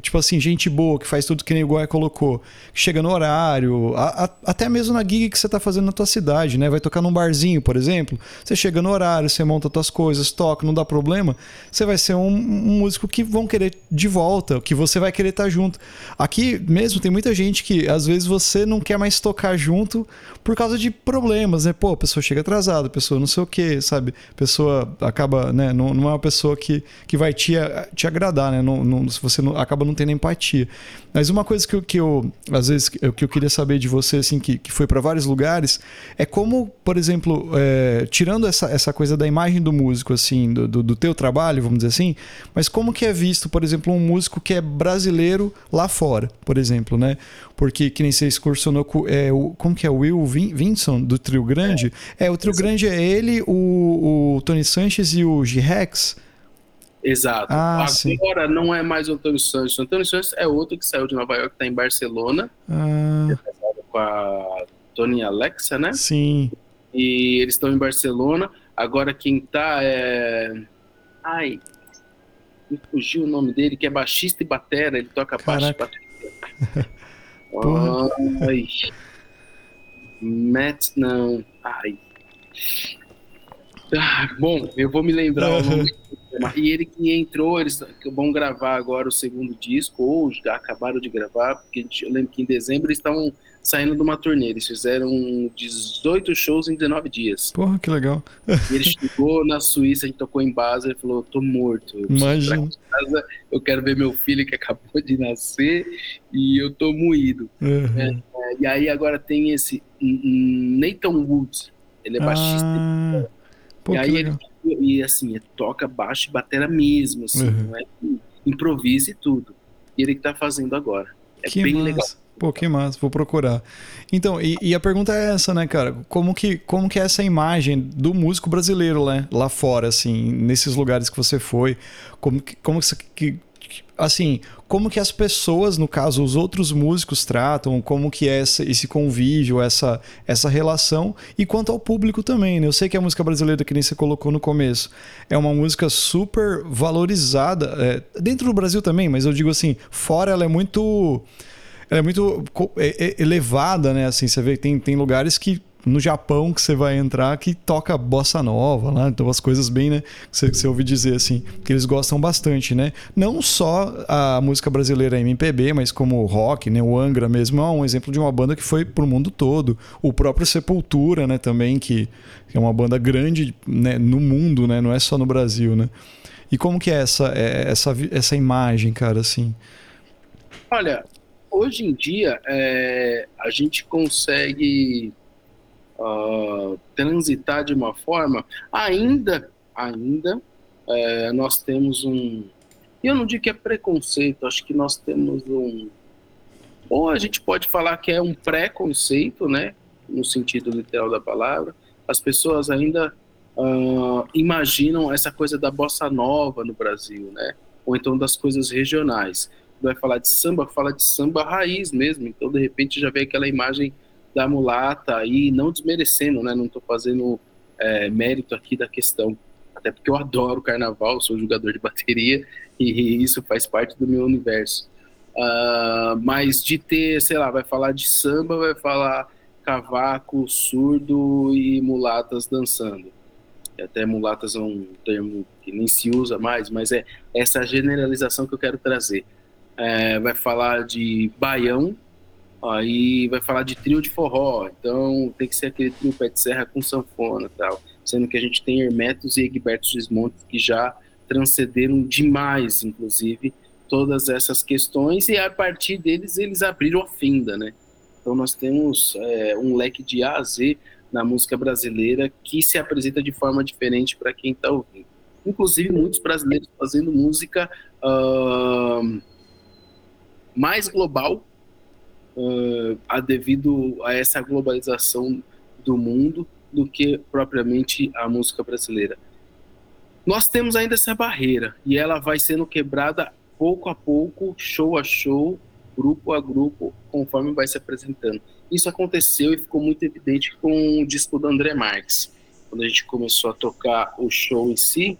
A: tipo assim, gente boa, que faz tudo que nem o Goya colocou, chega no horário, a, a, até mesmo na gig que você tá fazendo na tua cidade, né? Vai tocar num barzinho, por exemplo, você chega no horário, você monta tuas coisas, toca, não dá problema, você vai ser um, um músico que vão querer de volta, que você vai querer estar tá junto. Aqui mesmo tem muita gente que às vezes você não quer mais tocar junto por causa de problemas, né? Pô, a pessoa chega atrasada, a pessoa não sei o que, sabe? A pessoa acaba, né? Não, não é pessoa que, que vai te, te agradar, né? Não, não, se você não, acaba não tendo empatia. Mas uma coisa que eu, que eu às vezes, que eu queria saber de você, assim, que, que foi para vários lugares, é como, por exemplo, é, tirando essa, essa coisa da imagem do músico, assim, do, do, do teu trabalho, vamos dizer assim, mas como que é visto, por exemplo, um músico que é brasileiro lá fora, por exemplo, né? Porque que nem você excursionou com, é, o, como que é, o Will Vinson, do Trio Grande? É, é o Trio Grande é ele, o, o Tony Sanches e o G-Rex.
C: Exato.
A: Ah,
C: Agora sim. não é mais o Antônio Santos. O Antônio Santos é outro que saiu de Nova York, está em Barcelona.
A: Ah.
C: É com a Tony Alexa, né?
A: Sim.
C: E eles estão em Barcelona. Agora quem tá é. Ai. Me fugiu o nome dele, que é baixista e batera. Ele toca baixo e batera. Ai. Matt, não. Ai. Ah, bom, eu vou me lembrar o nome. E ele que entrou, eles vão gravar agora o segundo disco, ou já acabaram de gravar, porque eu lembro que em dezembro eles estavam saindo de uma turnê. Eles fizeram 18 shows em 19 dias.
A: Porra, que legal.
C: E ele chegou na Suíça, a gente tocou em base, ele falou: tô morto. Eu
A: Imagina.
C: Casa, eu quero ver meu filho que acabou de nascer e eu tô moído.
A: Uhum.
C: É, é, e aí agora tem esse Nathan Woods. Ele é baixista.
A: Ah, pô,
C: e aí ele e assim, toca baixo e batera mesmo, assim,
A: Uhum.
C: não é improvisa e tudo. E ele que tá fazendo agora. É que bem massa. legal.
A: Pô, que massa, vou procurar. Então, e, e, a pergunta é essa, né, cara? Como que, como que é essa imagem do músico brasileiro, né? Lá fora, assim, nesses lugares que você foi? Como que, como que, assim, como que as pessoas, no caso, os outros músicos tratam, como que é esse, esse convívio, essa, essa relação, e quanto ao público também, né? Eu sei que a música brasileira, que nem você colocou no começo, é uma música super valorizada, é, dentro do Brasil também, mas eu digo assim, fora ela é muito ela é muito é, é elevada, né? Assim, você vê que tem, tem lugares que no Japão que você vai entrar que toca bossa nova lá, então as coisas bem, né, que você, que você ouve dizer assim, que eles gostam bastante, né? Não só a música brasileira MPB, mas como o rock, né, o Angra mesmo é um exemplo de uma banda que foi pro mundo todo. O próprio Sepultura, né, também que, é uma banda grande, né, no mundo, né, não é só no Brasil, né? E como que é essa é, essa essa imagem, cara, assim?
C: Olha, hoje em dia é, a gente consegue uh, transitar de uma forma ainda ainda é, nós temos um eu não digo que é preconceito acho que nós temos um ou a gente pode falar que é um preconceito né no sentido literal da palavra as pessoas ainda uh, imaginam essa coisa da bossa nova no Brasil né ou então das coisas regionais vai falar de samba, fala de samba raiz mesmo. Então, de repente, já vê aquela imagem da mulata aí, não desmerecendo, né? Não estou fazendo é, mérito aqui da questão. Até porque eu adoro carnaval, sou jogador de bateria e isso faz parte do meu universo. Uh, mas de ter, sei lá, vai falar de samba, vai falar cavaco, surdo e mulatas dançando. E até mulatas é um termo que nem se usa mais, mas é essa generalização que eu quero trazer é, vai falar de baião, aí vai falar de trio de forró, então tem que ser aquele trio pé de serra com sanfona e tal, sendo que a gente tem Hermetos e Egberto Desmontes que já transcenderam demais, inclusive, todas essas questões e a partir deles eles abriram a fenda, né? Então nós temos é, um leque de A a Z na música brasileira que se apresenta de forma diferente para quem está ouvindo. Inclusive muitos brasileiros fazendo música uh, mais global uh, a devido a essa globalização do mundo do que propriamente a música brasileira. Nós temos ainda essa barreira e ela vai sendo quebrada pouco a pouco, show a show, grupo a grupo, conforme vai se apresentando. Isso aconteceu e ficou muito evidente com o disco do André Marques. Quando a gente começou a tocar o show em si,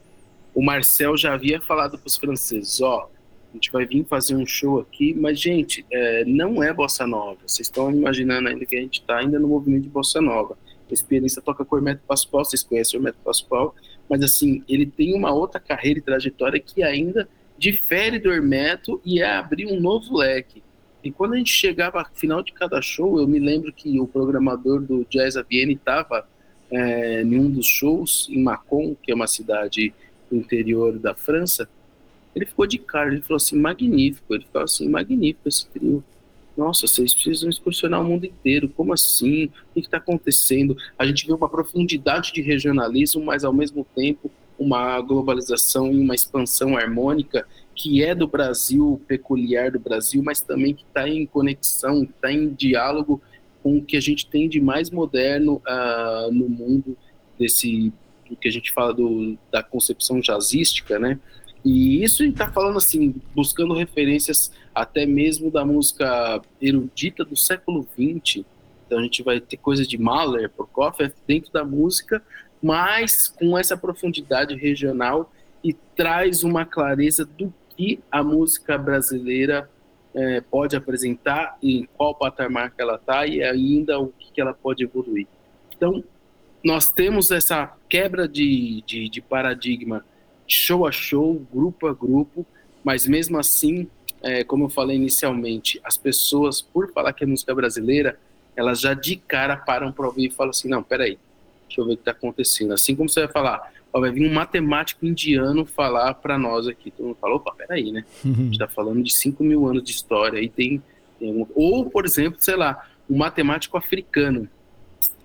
C: o Marcel já havia falado para os franceses: ó, oh, a gente vai vir fazer um show aqui, mas, gente, é, não é bossa nova. Vocês estão imaginando ainda que a gente está ainda no movimento de bossa nova. Esse pianista toca com o Hermeto Pascoal, vocês conhecem o Hermeto Pascoal, mas, assim, ele tem uma outra carreira e trajetória que ainda difere do Hermeto e é abrir um novo leque. E quando a gente chegava ao final de cada show, eu me lembro que o programador do Jazz Vienne estava é, em um dos shows em Macon, que é uma cidade do interior da França, ele ficou de cara, ele falou assim, magnífico. Ele falou assim, magnífico esse trio. Nossa, vocês precisam excursionar o mundo inteiro. Como assim? O que está acontecendo? A gente vê uma profundidade de regionalismo, mas ao mesmo tempo uma globalização e uma expansão harmônica que é do Brasil, peculiar do Brasil, mas também que está em conexão, está em diálogo com o que a gente tem de mais moderno uh, no mundo desse do que a gente fala do, da concepção jazzística, né? E isso está falando assim, buscando referências até mesmo da música erudita do século XX. Então a gente vai ter coisas de Mahler, Prokofiev dentro da música, mas com essa profundidade regional e traz uma clareza do que a música brasileira é, pode apresentar, em qual patamar que ela está e ainda o que, que ela pode evoluir. Então, nós temos essa quebra de, de, de paradigma show a show, grupo a grupo, mas mesmo assim, é, como eu falei inicialmente, as pessoas, por falar que é música brasileira, elas já de cara param para ouvir e falam assim: não, peraí, deixa eu ver o que está acontecendo. Assim como você vai falar, ó, vai vir um matemático indiano falar para nós aqui. Todo mundo fala: opa, peraí, né? A gente está falando de 5 mil anos de história. Aí tem, tem Ou, por exemplo, sei lá, um matemático africano.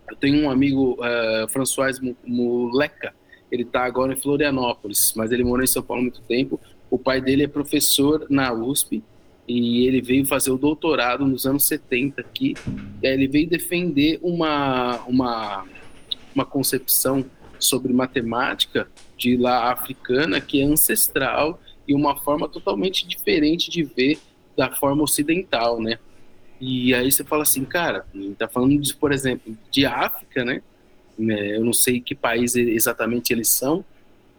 C: Eu tenho um amigo, uh, François Muleca, ele está agora em Florianópolis, mas ele morou em São Paulo há muito tempo. O pai dele é professor na USP e ele veio fazer o doutorado nos anos 70 aqui. ele veio defender uma, uma, uma concepção sobre matemática de lá africana que é ancestral e uma forma totalmente diferente de ver da forma ocidental, né? E aí você fala assim, cara, tá falando, de, por exemplo, de África, né? Né? Eu não sei que país exatamente eles são,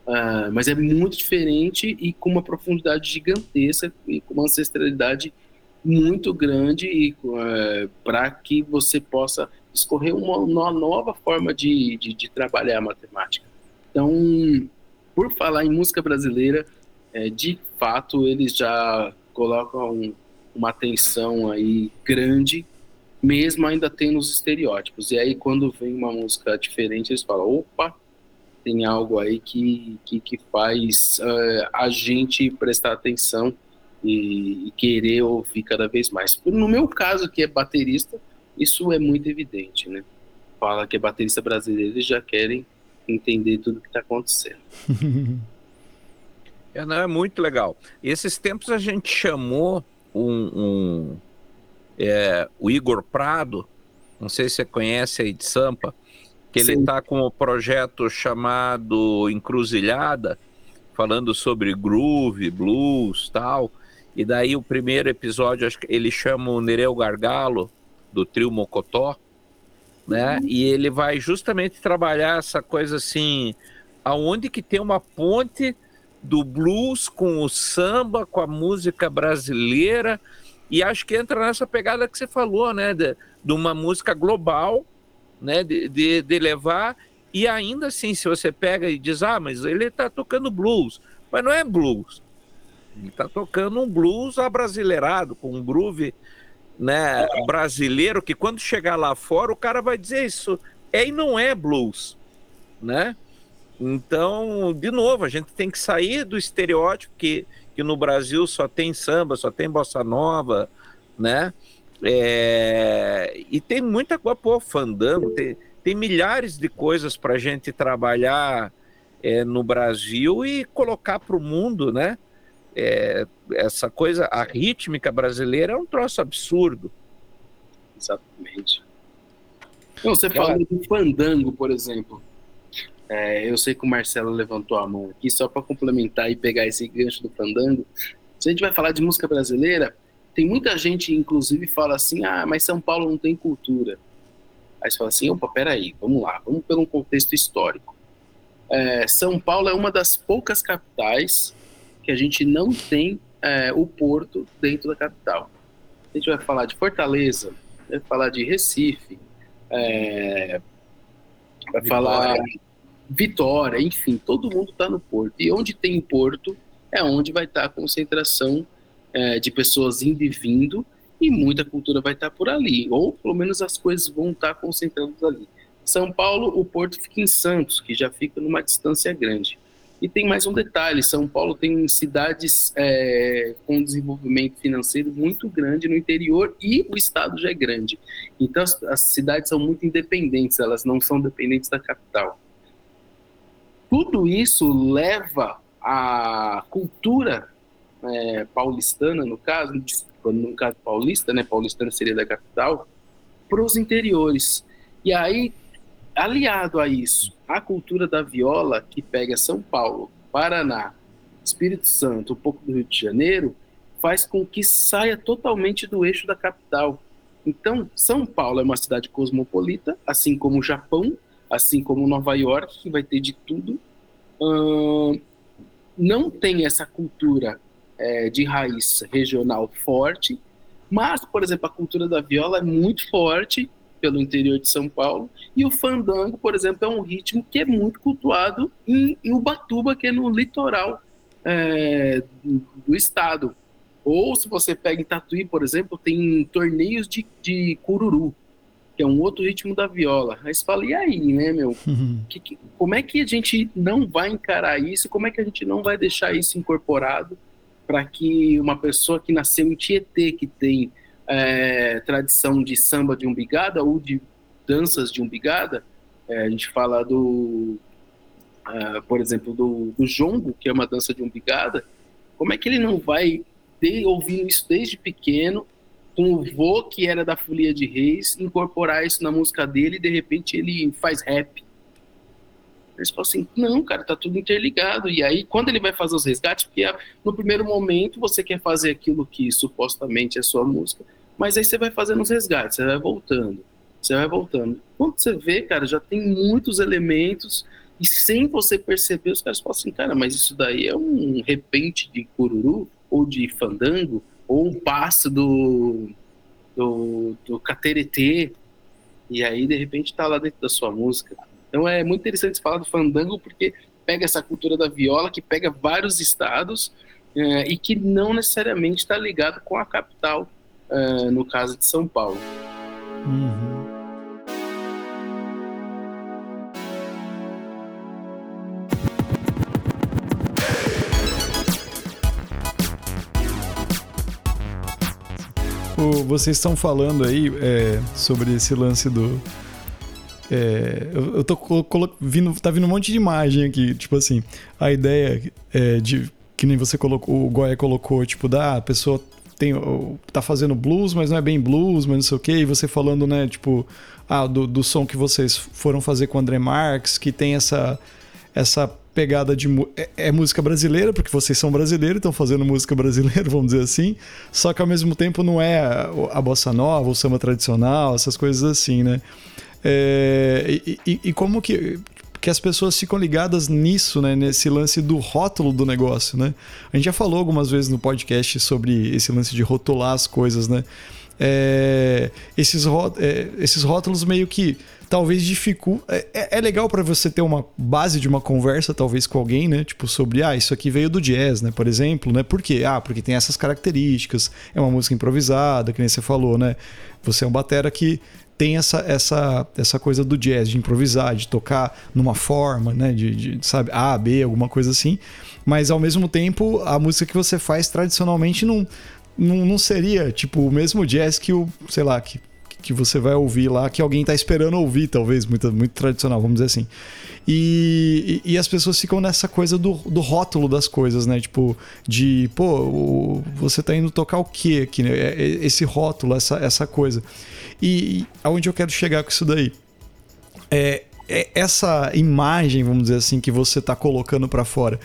C: uh, mas é muito diferente e com uma profundidade gigantesca e com uma ancestralidade muito grande e é, para que você possa escorrer uma, uma nova forma de, de, de, trabalhar a matemática. Então, por falar em música brasileira, é, de fato eles já colocam uma atenção aí grande, mesmo ainda tendo os estereótipos. E aí quando vem uma música diferente, eles falam, opa, tem algo aí que, que, que faz uh, a gente prestar atenção e, e, querer ouvir cada vez mais. No meu caso, que é baterista, isso é muito evidente, né? Fala que é baterista brasileiro, eles já querem entender tudo que está acontecendo.
B: é, não, é muito legal. Esses tempos a gente chamou um, um é, o Igor Prado, não sei se você conhece aí de Sampa, que ele está com o um projeto chamado Encruzilhada, falando sobre groove, blues, tal. E daí o primeiro episódio, acho que ele chama o Nereu Gargalo, do trio Mocotó, né? Uhum. E ele vai justamente trabalhar essa coisa assim, aonde que tem uma ponte do blues com o samba, com a música brasileira, e acho que entra nessa pegada que você falou, né, de, de uma música global, né, de, de, de, levar, e ainda assim, se você pega e diz, ah, mas ele está tocando blues, mas não é blues, ele está tocando um blues abrasileirado, com um groove né, brasileiro, que quando chegar lá fora, o cara vai dizer isso. É e não é blues, né? Então, de novo, a gente tem que sair do estereótipo que, que no Brasil só tem samba, só tem bossa nova, né? É, e tem muita coisa, pô, fandango, tem, tem milhares de coisas para a gente trabalhar é, no Brasil e colocar para o mundo, né? É, essa coisa, a rítmica brasileira é um troço absurdo.
C: Exatamente. Não, você fala do fandango, por exemplo. É, eu sei que o Marcelo levantou a mão aqui só para complementar e pegar esse gancho do fandango. Se a gente vai falar de música brasileira, tem muita gente, inclusive, fala assim: ah, mas São Paulo não tem cultura. Aí você fala assim: opa, peraí, vamos lá, vamos pelo um contexto histórico. É, São Paulo é uma das poucas capitais que a gente não tem é, o porto dentro da capital. A gente vai falar de Fortaleza, vai falar de Recife, é, vai Vitória. falar Vitória, enfim, todo mundo está no porto. E onde tem porto é onde vai estar tá a concentração é, de pessoas indo e vindo e muita cultura vai estar tá por ali, ou pelo menos as coisas vão estar tá concentradas ali. São Paulo, o porto fica em Santos, que já fica numa distância grande. E tem mais um detalhe: São Paulo tem cidades é, com desenvolvimento financeiro muito grande no interior e o estado já é grande. Então as, as cidades são muito independentes, elas não são dependentes da capital tudo isso leva a cultura é, paulistana, no caso, no caso paulista, né, paulistana seria da capital, para os interiores. E aí, aliado a isso, a cultura da viola, que pega São Paulo, Paraná, Espírito Santo, um pouco do Rio de Janeiro, faz com que saia totalmente do eixo da capital. Então, São Paulo é uma cidade cosmopolita, assim como o Japão, assim como Nova York, que vai ter de tudo, uh, não tem essa cultura é, de raiz regional forte, mas, por exemplo, a cultura da viola é muito forte pelo interior de São Paulo, e o fandango, por exemplo, é um ritmo que é muito cultuado em, em Ubatuba, que é no litoral é, do, do estado. Ou se você pega em Tatuí, por exemplo, tem torneios de, de cururu, que é um outro ritmo da viola. Aí você fala, e aí, né, meu? Uhum. Que, que, como é que a gente não vai encarar isso? Como é que a gente não vai deixar isso incorporado para que uma pessoa que nasceu em Tietê, que tem é, tradição de samba de umbigada ou de danças de umbigada, é, a gente fala do, uh, por exemplo, do, do jongo, que é uma dança de umbigada, como é que ele não vai de, ouvindo isso desde pequeno, com o vô que era da Folia de Reis, incorporar isso na música dele e de repente ele faz rap. Eles falam assim, não, cara, tá tudo interligado. E aí, quando ele vai fazer os resgates, porque no primeiro momento você quer fazer aquilo que supostamente é sua música, mas aí você vai fazendo os resgates, você vai voltando, você vai voltando. Quando você vê, cara, já tem muitos elementos e sem você perceber, os caras falam assim, cara, mas isso daí é um repente de cururu ou de fandango ou um passo do, do, do cateretê, e aí de repente está lá dentro da sua música. Então é muito interessante falar do fandango porque pega essa cultura da viola que pega vários estados é, e que não necessariamente está ligado com a capital, é, no caso de São Paulo. Uhum.
A: Vocês estão falando aí é, sobre esse lance do. É, eu, eu tô vindo, tá vindo um monte de imagem aqui, tipo assim, a ideia é de que nem você colocou, o Goya colocou, tipo, da pessoa tem, tá fazendo blues, mas não é bem blues, mas não sei o quê, e você falando, né, tipo, ah, do, do som que vocês foram fazer com o André Marques, que tem essa, essa pegada de. É, é, música brasileira, porque vocês são brasileiros, estão fazendo música brasileira, vamos dizer assim. Só que ao mesmo tempo não é a, bossa nova, o samba tradicional, essas coisas assim, né? É, e, e, e, como que, que as pessoas ficam ligadas nisso, né? Nesse lance do rótulo do negócio, né? A gente já falou algumas vezes no podcast sobre esse lance de rotular as coisas, né? É, esses, é, esses rótulos meio que talvez dificulte. É, é, é legal para você ter uma base de uma conversa, talvez com alguém, né? Tipo, sobre, ah, isso aqui veio do jazz, né? Por exemplo, né? Por quê? Ah, porque tem essas características, é uma música improvisada, que nem você falou, né? Você é um batera que tem essa, essa, essa coisa do jazz, de improvisar, de tocar numa forma, né? De, de, sabe, A, B, alguma coisa assim. Mas ao mesmo tempo, a música que você faz tradicionalmente não, não, não seria, tipo, o mesmo jazz que o, sei lá, que que você vai ouvir lá, que alguém está esperando ouvir, talvez, muito, muito tradicional, vamos dizer assim. E, e, e, as pessoas ficam nessa coisa do, do rótulo das coisas, né? Tipo, de, pô, o, você tá indo tocar o quê aqui, né? É, é, esse rótulo, essa, essa coisa. E, e aonde eu quero chegar com isso daí? É, é essa imagem, vamos dizer assim, que você tá colocando para fora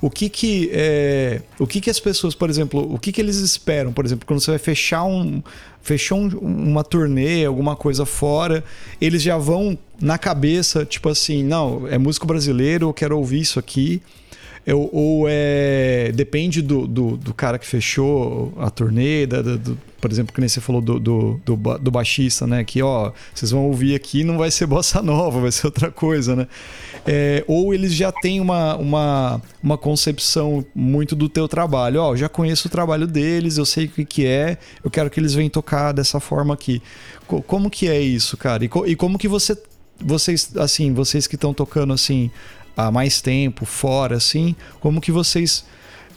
A: o que que é, o que que as pessoas, por exemplo, o que que eles esperam, por exemplo, quando você vai fechar um fechou um, uma turnê, alguma coisa fora, eles já vão na cabeça, tipo assim, não, é músico brasileiro, eu quero ouvir isso aqui. Eu, ou é. Depende do, do, do, cara que fechou a turnê, da, do, por exemplo, que nem você falou do, do, do, do baixista, né? Que, ó, vocês vão ouvir aqui não vai ser bossa nova, vai ser outra coisa, né? É, ou eles já têm uma, uma, uma concepção muito do teu trabalho. Ó, já conheço o trabalho deles, eu sei o que, que é, eu quero que eles venham tocar dessa forma aqui. Como que é isso, cara? E, e como que você vocês assim vocês que estão tocando assim há mais tempo fora, assim, como que vocês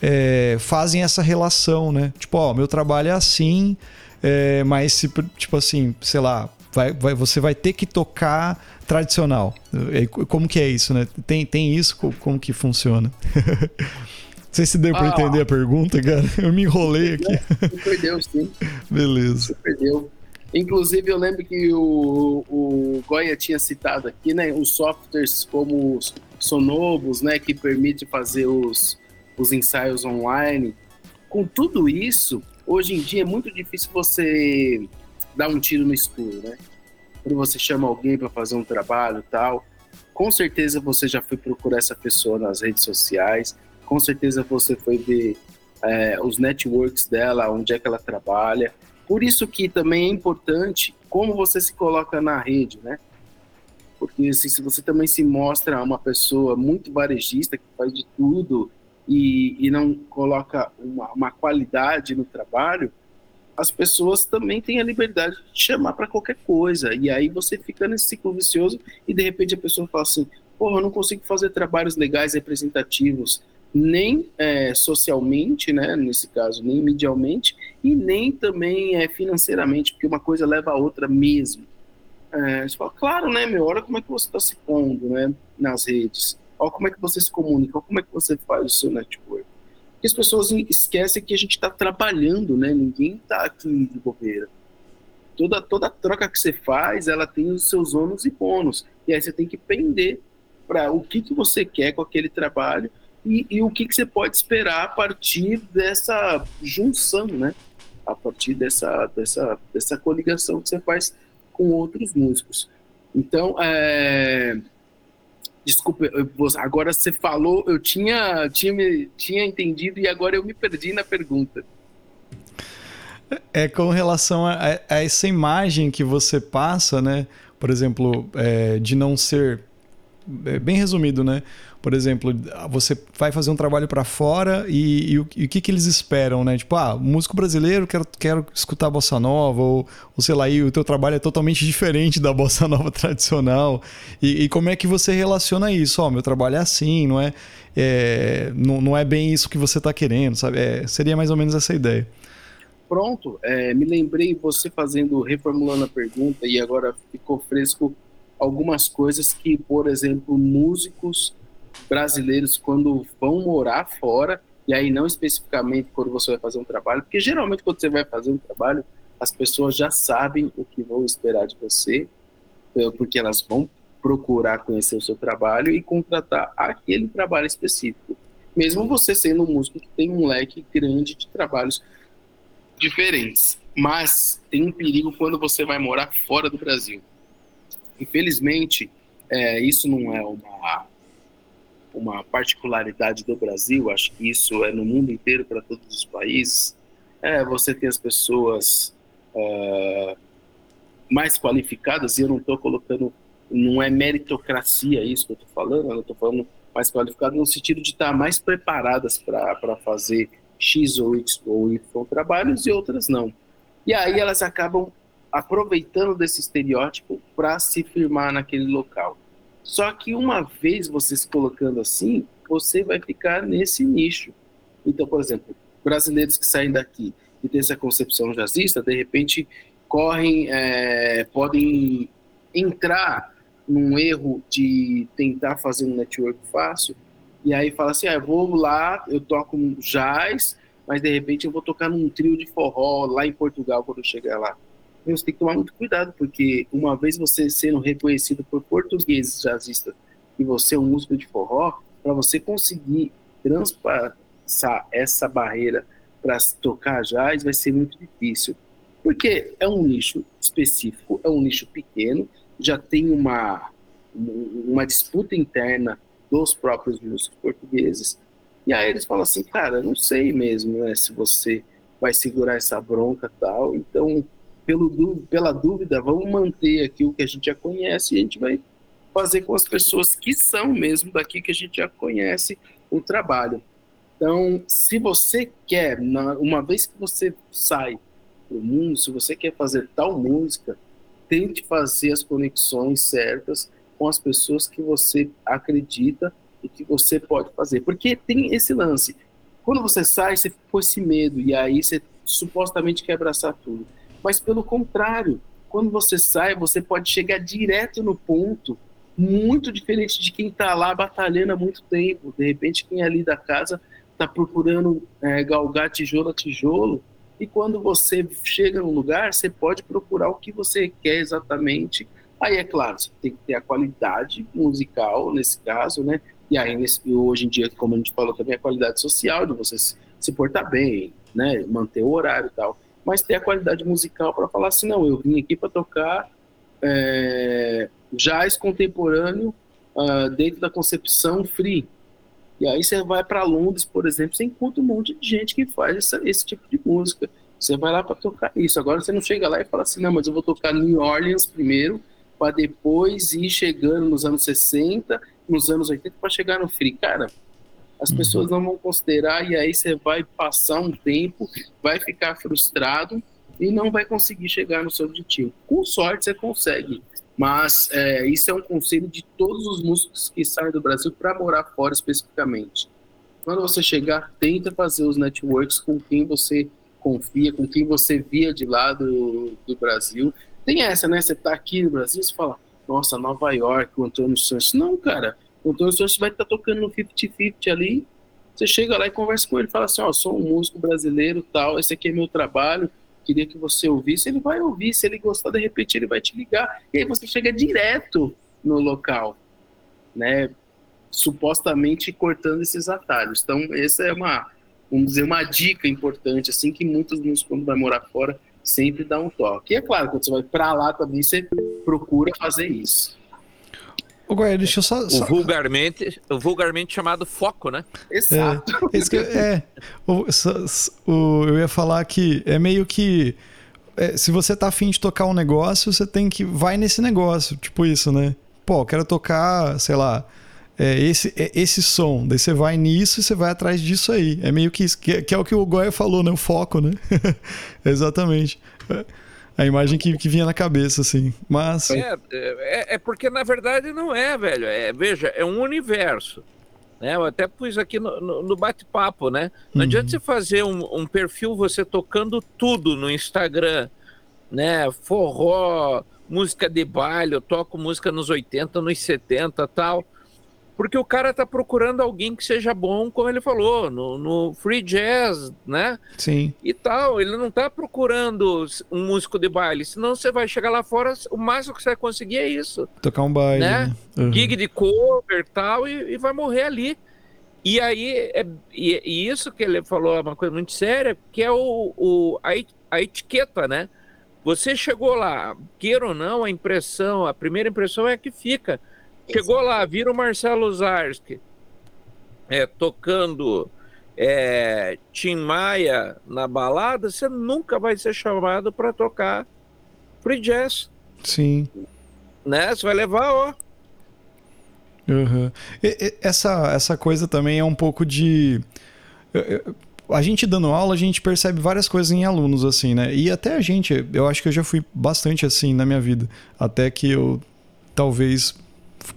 A: é, fazem essa relação, né? Tipo, ó, meu trabalho é assim, é, mas se, tipo assim, sei lá, vai, vai, você vai ter que tocar tradicional. Como que é isso, né? Tem, tem isso? Como que funciona? Não sei se deu para ah, entender a pergunta, cara. Eu me enrolei aqui.
C: Você perdeu, sim.
A: Beleza.
C: Perdeu. Inclusive, eu lembro que o, o Goya tinha citado aqui, né, os softwares como os Sonovos, né, que permite fazer os, os ensaios online. Com tudo isso, hoje em dia é muito difícil você dar um tiro no escuro, né? Quando você chama alguém para fazer um trabalho tal, com certeza você já foi procurar essa pessoa nas redes sociais, com certeza você foi ver é, os networks dela, onde é que ela trabalha, por isso que também é importante como você se coloca na rede, né? Porque assim, se você também se mostra uma pessoa muito varejista, que faz de tudo e, e não coloca uma, uma qualidade no trabalho, as pessoas também têm a liberdade de chamar para qualquer coisa. E aí você fica nesse ciclo vicioso e de repente a pessoa fala assim: porra, eu não consigo fazer trabalhos legais, representativos, nem é, socialmente, né, nesse caso, nem medialmente, e nem também é, financeiramente, porque uma coisa leva a outra mesmo. É, você fala, claro, né, meu, olha como é que você está se pondo né, nas redes, olha como é que você se comunica, olha como é que você faz o seu network. Porque as pessoas esquecem que a gente está trabalhando, né? Ninguém está aqui de bobeira. Toda, toda troca que você faz, ela tem os seus ônus e bônus. E aí você tem que pender para o que, que você quer com aquele trabalho e, e o que, que você pode esperar a partir dessa junção, né? A partir dessa, dessa, dessa coligação que você faz com outros músicos. Então, é... desculpa, agora você falou, eu tinha, tinha, tinha entendido e agora eu me perdi na pergunta.
A: É com relação a, a essa imagem que você passa, né? Por exemplo, é, de não ser é bem resumido, né? Por exemplo, você vai fazer um trabalho para fora e, e, o, e, o, que, que eles esperam, né? Tipo, ah, músico brasileiro, quero, quero escutar bossa nova, ou, ou sei lá, e o teu trabalho é totalmente diferente da bossa nova tradicional. E, e como é que você relaciona isso? Ó, oh, meu trabalho é assim, não é, é não, não é bem isso que você está querendo, sabe? É, seria mais ou menos essa ideia.
C: Pronto, é, me lembrei você fazendo, reformulando a pergunta e agora ficou fresco algumas coisas que, por exemplo, músicos brasileiros, quando vão morar fora, e aí não especificamente quando você vai fazer um trabalho, porque geralmente quando você vai fazer um trabalho, as pessoas já sabem o que vão esperar de você, eh, porque elas vão procurar conhecer o seu trabalho e contratar aquele trabalho específico. Mesmo você sendo um músico que tem um leque grande de trabalhos diferentes. Mas tem um perigo quando você vai morar fora do Brasil. Infelizmente, é, isso não é uma, uma particularidade do Brasil, acho que isso é no mundo inteiro para todos os países. É, você tem as pessoas uh, mais qualificadas, e eu não estou colocando, não é meritocracia isso que eu estou falando, eu estou falando mais qualificado no sentido de estar tá mais preparadas para fazer X ou X ou Y trabalhos e outras não. E aí elas acabam aproveitando desse estereótipo para se firmar naquele local. Só que uma vez você se colocando assim, você vai ficar nesse nicho. Então, por exemplo, brasileiros que saem daqui e têm essa concepção jazzista, de repente correm, é, podem entrar num erro de tentar fazer um network fácil e aí fala assim, ah, eu vou lá, eu toco jazz, mas de repente eu vou tocar num trio de forró lá em Portugal quando eu chegar lá você tem que tomar muito cuidado, porque uma vez você sendo reconhecido por portugueses jazzistas e você é um músico de forró, para você conseguir transpassar essa barreira para tocar jazz vai ser muito difícil. Porque é um nicho específico, é um nicho pequeno, já tem uma, uma disputa interna dos próprios músicos portugueses. E aí eles falam assim, cara, não sei mesmo né, se você vai segurar essa bronca tal. Então, pelo, pela dúvida, vamos manter aqui o que a gente já conhece e a gente vai fazer com as pessoas que são mesmo daqui que a gente já conhece o trabalho. Então, se você quer, uma vez que você sai para o mundo, se você quer fazer tal música, tente fazer as conexões certas com as pessoas que você acredita e que você pode fazer. Porque tem esse lance. Quando você sai, você ficou esse medo e aí você supostamente quer abraçar tudo. Mas pelo contrário, quando você sai, você pode chegar direto no ponto, muito diferente de quem está lá batalhando há muito tempo. De repente, quem é ali da casa está procurando é, galgar tijolo a tijolo. E quando você chega no lugar, você pode procurar o que você quer exatamente. Aí, é claro, você tem que ter a qualidade musical, nesse caso, né? E aí, nesse, hoje em dia, como a gente falou também, a qualidade social, de você se, se portar bem, né? Manter o horário e tal mas ter a qualidade musical para falar assim, não, eu vim aqui para tocar é, jazz contemporâneo uh, dentro da concepção free. E aí você vai para Londres, por exemplo, você encontra um monte de gente que faz essa, esse tipo de música. Você vai lá para tocar isso. Agora você não chega lá e fala assim, não, mas eu vou tocar New Orleans primeiro, para depois ir chegando nos anos 60, nos anos 80, para chegar no free. Cara, as uhum. pessoas não vão considerar e aí você vai passar um tempo, vai ficar frustrado e não vai conseguir chegar no seu objetivo. Com sorte você consegue, mas é, isso é um conselho de todos os músicos que saem do Brasil para morar fora especificamente. Quando você chegar, tenta fazer os networks com quem você confia, com quem você via de lá do, do Brasil. Tem essa, né? Você tá aqui no Brasil, você fala, nossa, Nova York, o Antônio Santos. Não, cara, o Antônio Santos vai estar tocando no 50-50 ali. Você chega lá e conversa com ele, fala assim, ó, oh, sou um músico brasileiro, tal, esse aqui é meu trabalho, queria que você ouvisse, ele vai ouvir, se ele gostar, de repente ele vai te ligar, e aí você chega direto no local, né, supostamente cortando esses atalhos. Então, essa é uma, vamos dizer, uma dica importante, assim, que muitos músicos, quando vai morar fora, sempre dá um toque. E é claro, quando você vai para lá também, você procura fazer isso.
A: Ô, Goiás, deixa eu só,
B: só... O vulgarmente, o vulgarmente chamado foco, né?
C: Exato.
A: É, que, é o, o, eu ia falar que é meio que é, se você tá afim de tocar um negócio, você tem que vai nesse negócio, tipo isso, né? Pô, quero tocar, sei lá, é, esse, é, esse som. Daí você vai nisso e você vai atrás disso aí. É meio que isso, que, é, que é o que o Goya falou, né? O foco, né? Exatamente. A imagem que, que vinha na cabeça, assim. Mas.
B: É, é, é, porque, na verdade, não é, velho. É, veja, é um universo. Né? Eu até pus aqui no, no, no bate-papo, né? Não uhum. adianta você fazer um, um, perfil você tocando tudo no Instagram, né? Forró, música de baile, eu toco música nos 80, nos 70 tal. Porque o cara tá procurando alguém que seja bom, como ele falou, no, no free jazz, né?
A: Sim.
B: E tal. Ele não tá procurando um músico de baile, senão você vai chegar lá fora, o máximo que você vai conseguir é isso.
A: Tocar um baile. Né?
B: né? Uhum. Gig de cover tal, e, e vai morrer ali. E aí, é, e, e, isso que ele falou é uma coisa muito séria, que é o, o a, a etiqueta, né? Você chegou lá, queira ou não, a impressão, a primeira impressão é que fica. Chegou lá, vira o Marcelo Zarski é, tocando é, Tim Maia na balada, você nunca vai ser chamado para tocar free jazz.
A: Sim.
B: Né? Você vai levar, ó.
A: Uhum. E, e, essa, essa coisa também é um pouco de. a gente dando aula, a gente percebe várias coisas em alunos, assim, né? E até a gente, eu acho que eu já fui bastante assim na minha vida. Até que eu talvez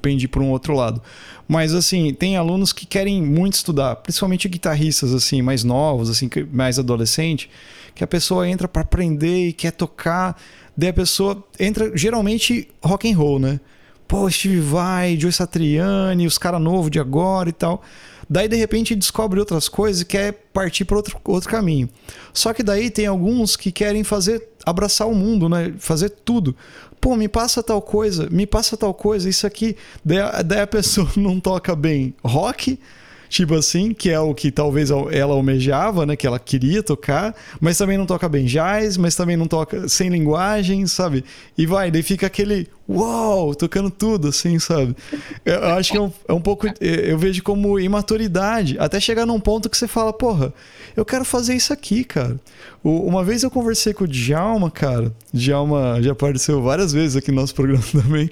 A: pendi para um outro lado. Mas assim, tem alunos que querem muito estudar, principalmente guitarristas assim, mais novos, assim, mais adolescente, que a pessoa entra para aprender e quer tocar, daí a pessoa entra geralmente rock and roll, né? Pô, Steve Vai, Joe Satriani, os caras novos de agora e tal. Daí, de repente, descobre outras coisas e quer partir para outro, outro caminho. Só que daí tem alguns que querem fazer, abraçar o mundo, né? Fazer tudo pô, me passa tal coisa, me passa tal coisa, isso aqui. Daí, daí a pessoa não toca bem rock, tipo assim, que é o que talvez ela almejava, né, que ela queria tocar, mas também não toca bem jazz, mas também não toca sem linguagem, sabe? E vai, daí fica aquele uau, tocando tudo, assim, sabe? Eu acho que é um, é um pouco, eu vejo como imaturidade, até chegar num ponto que você fala, porra, eu quero fazer isso aqui, cara. Uma vez eu conversei com o Djalma, cara, Djalma já apareceu várias vezes aqui no nosso programa também,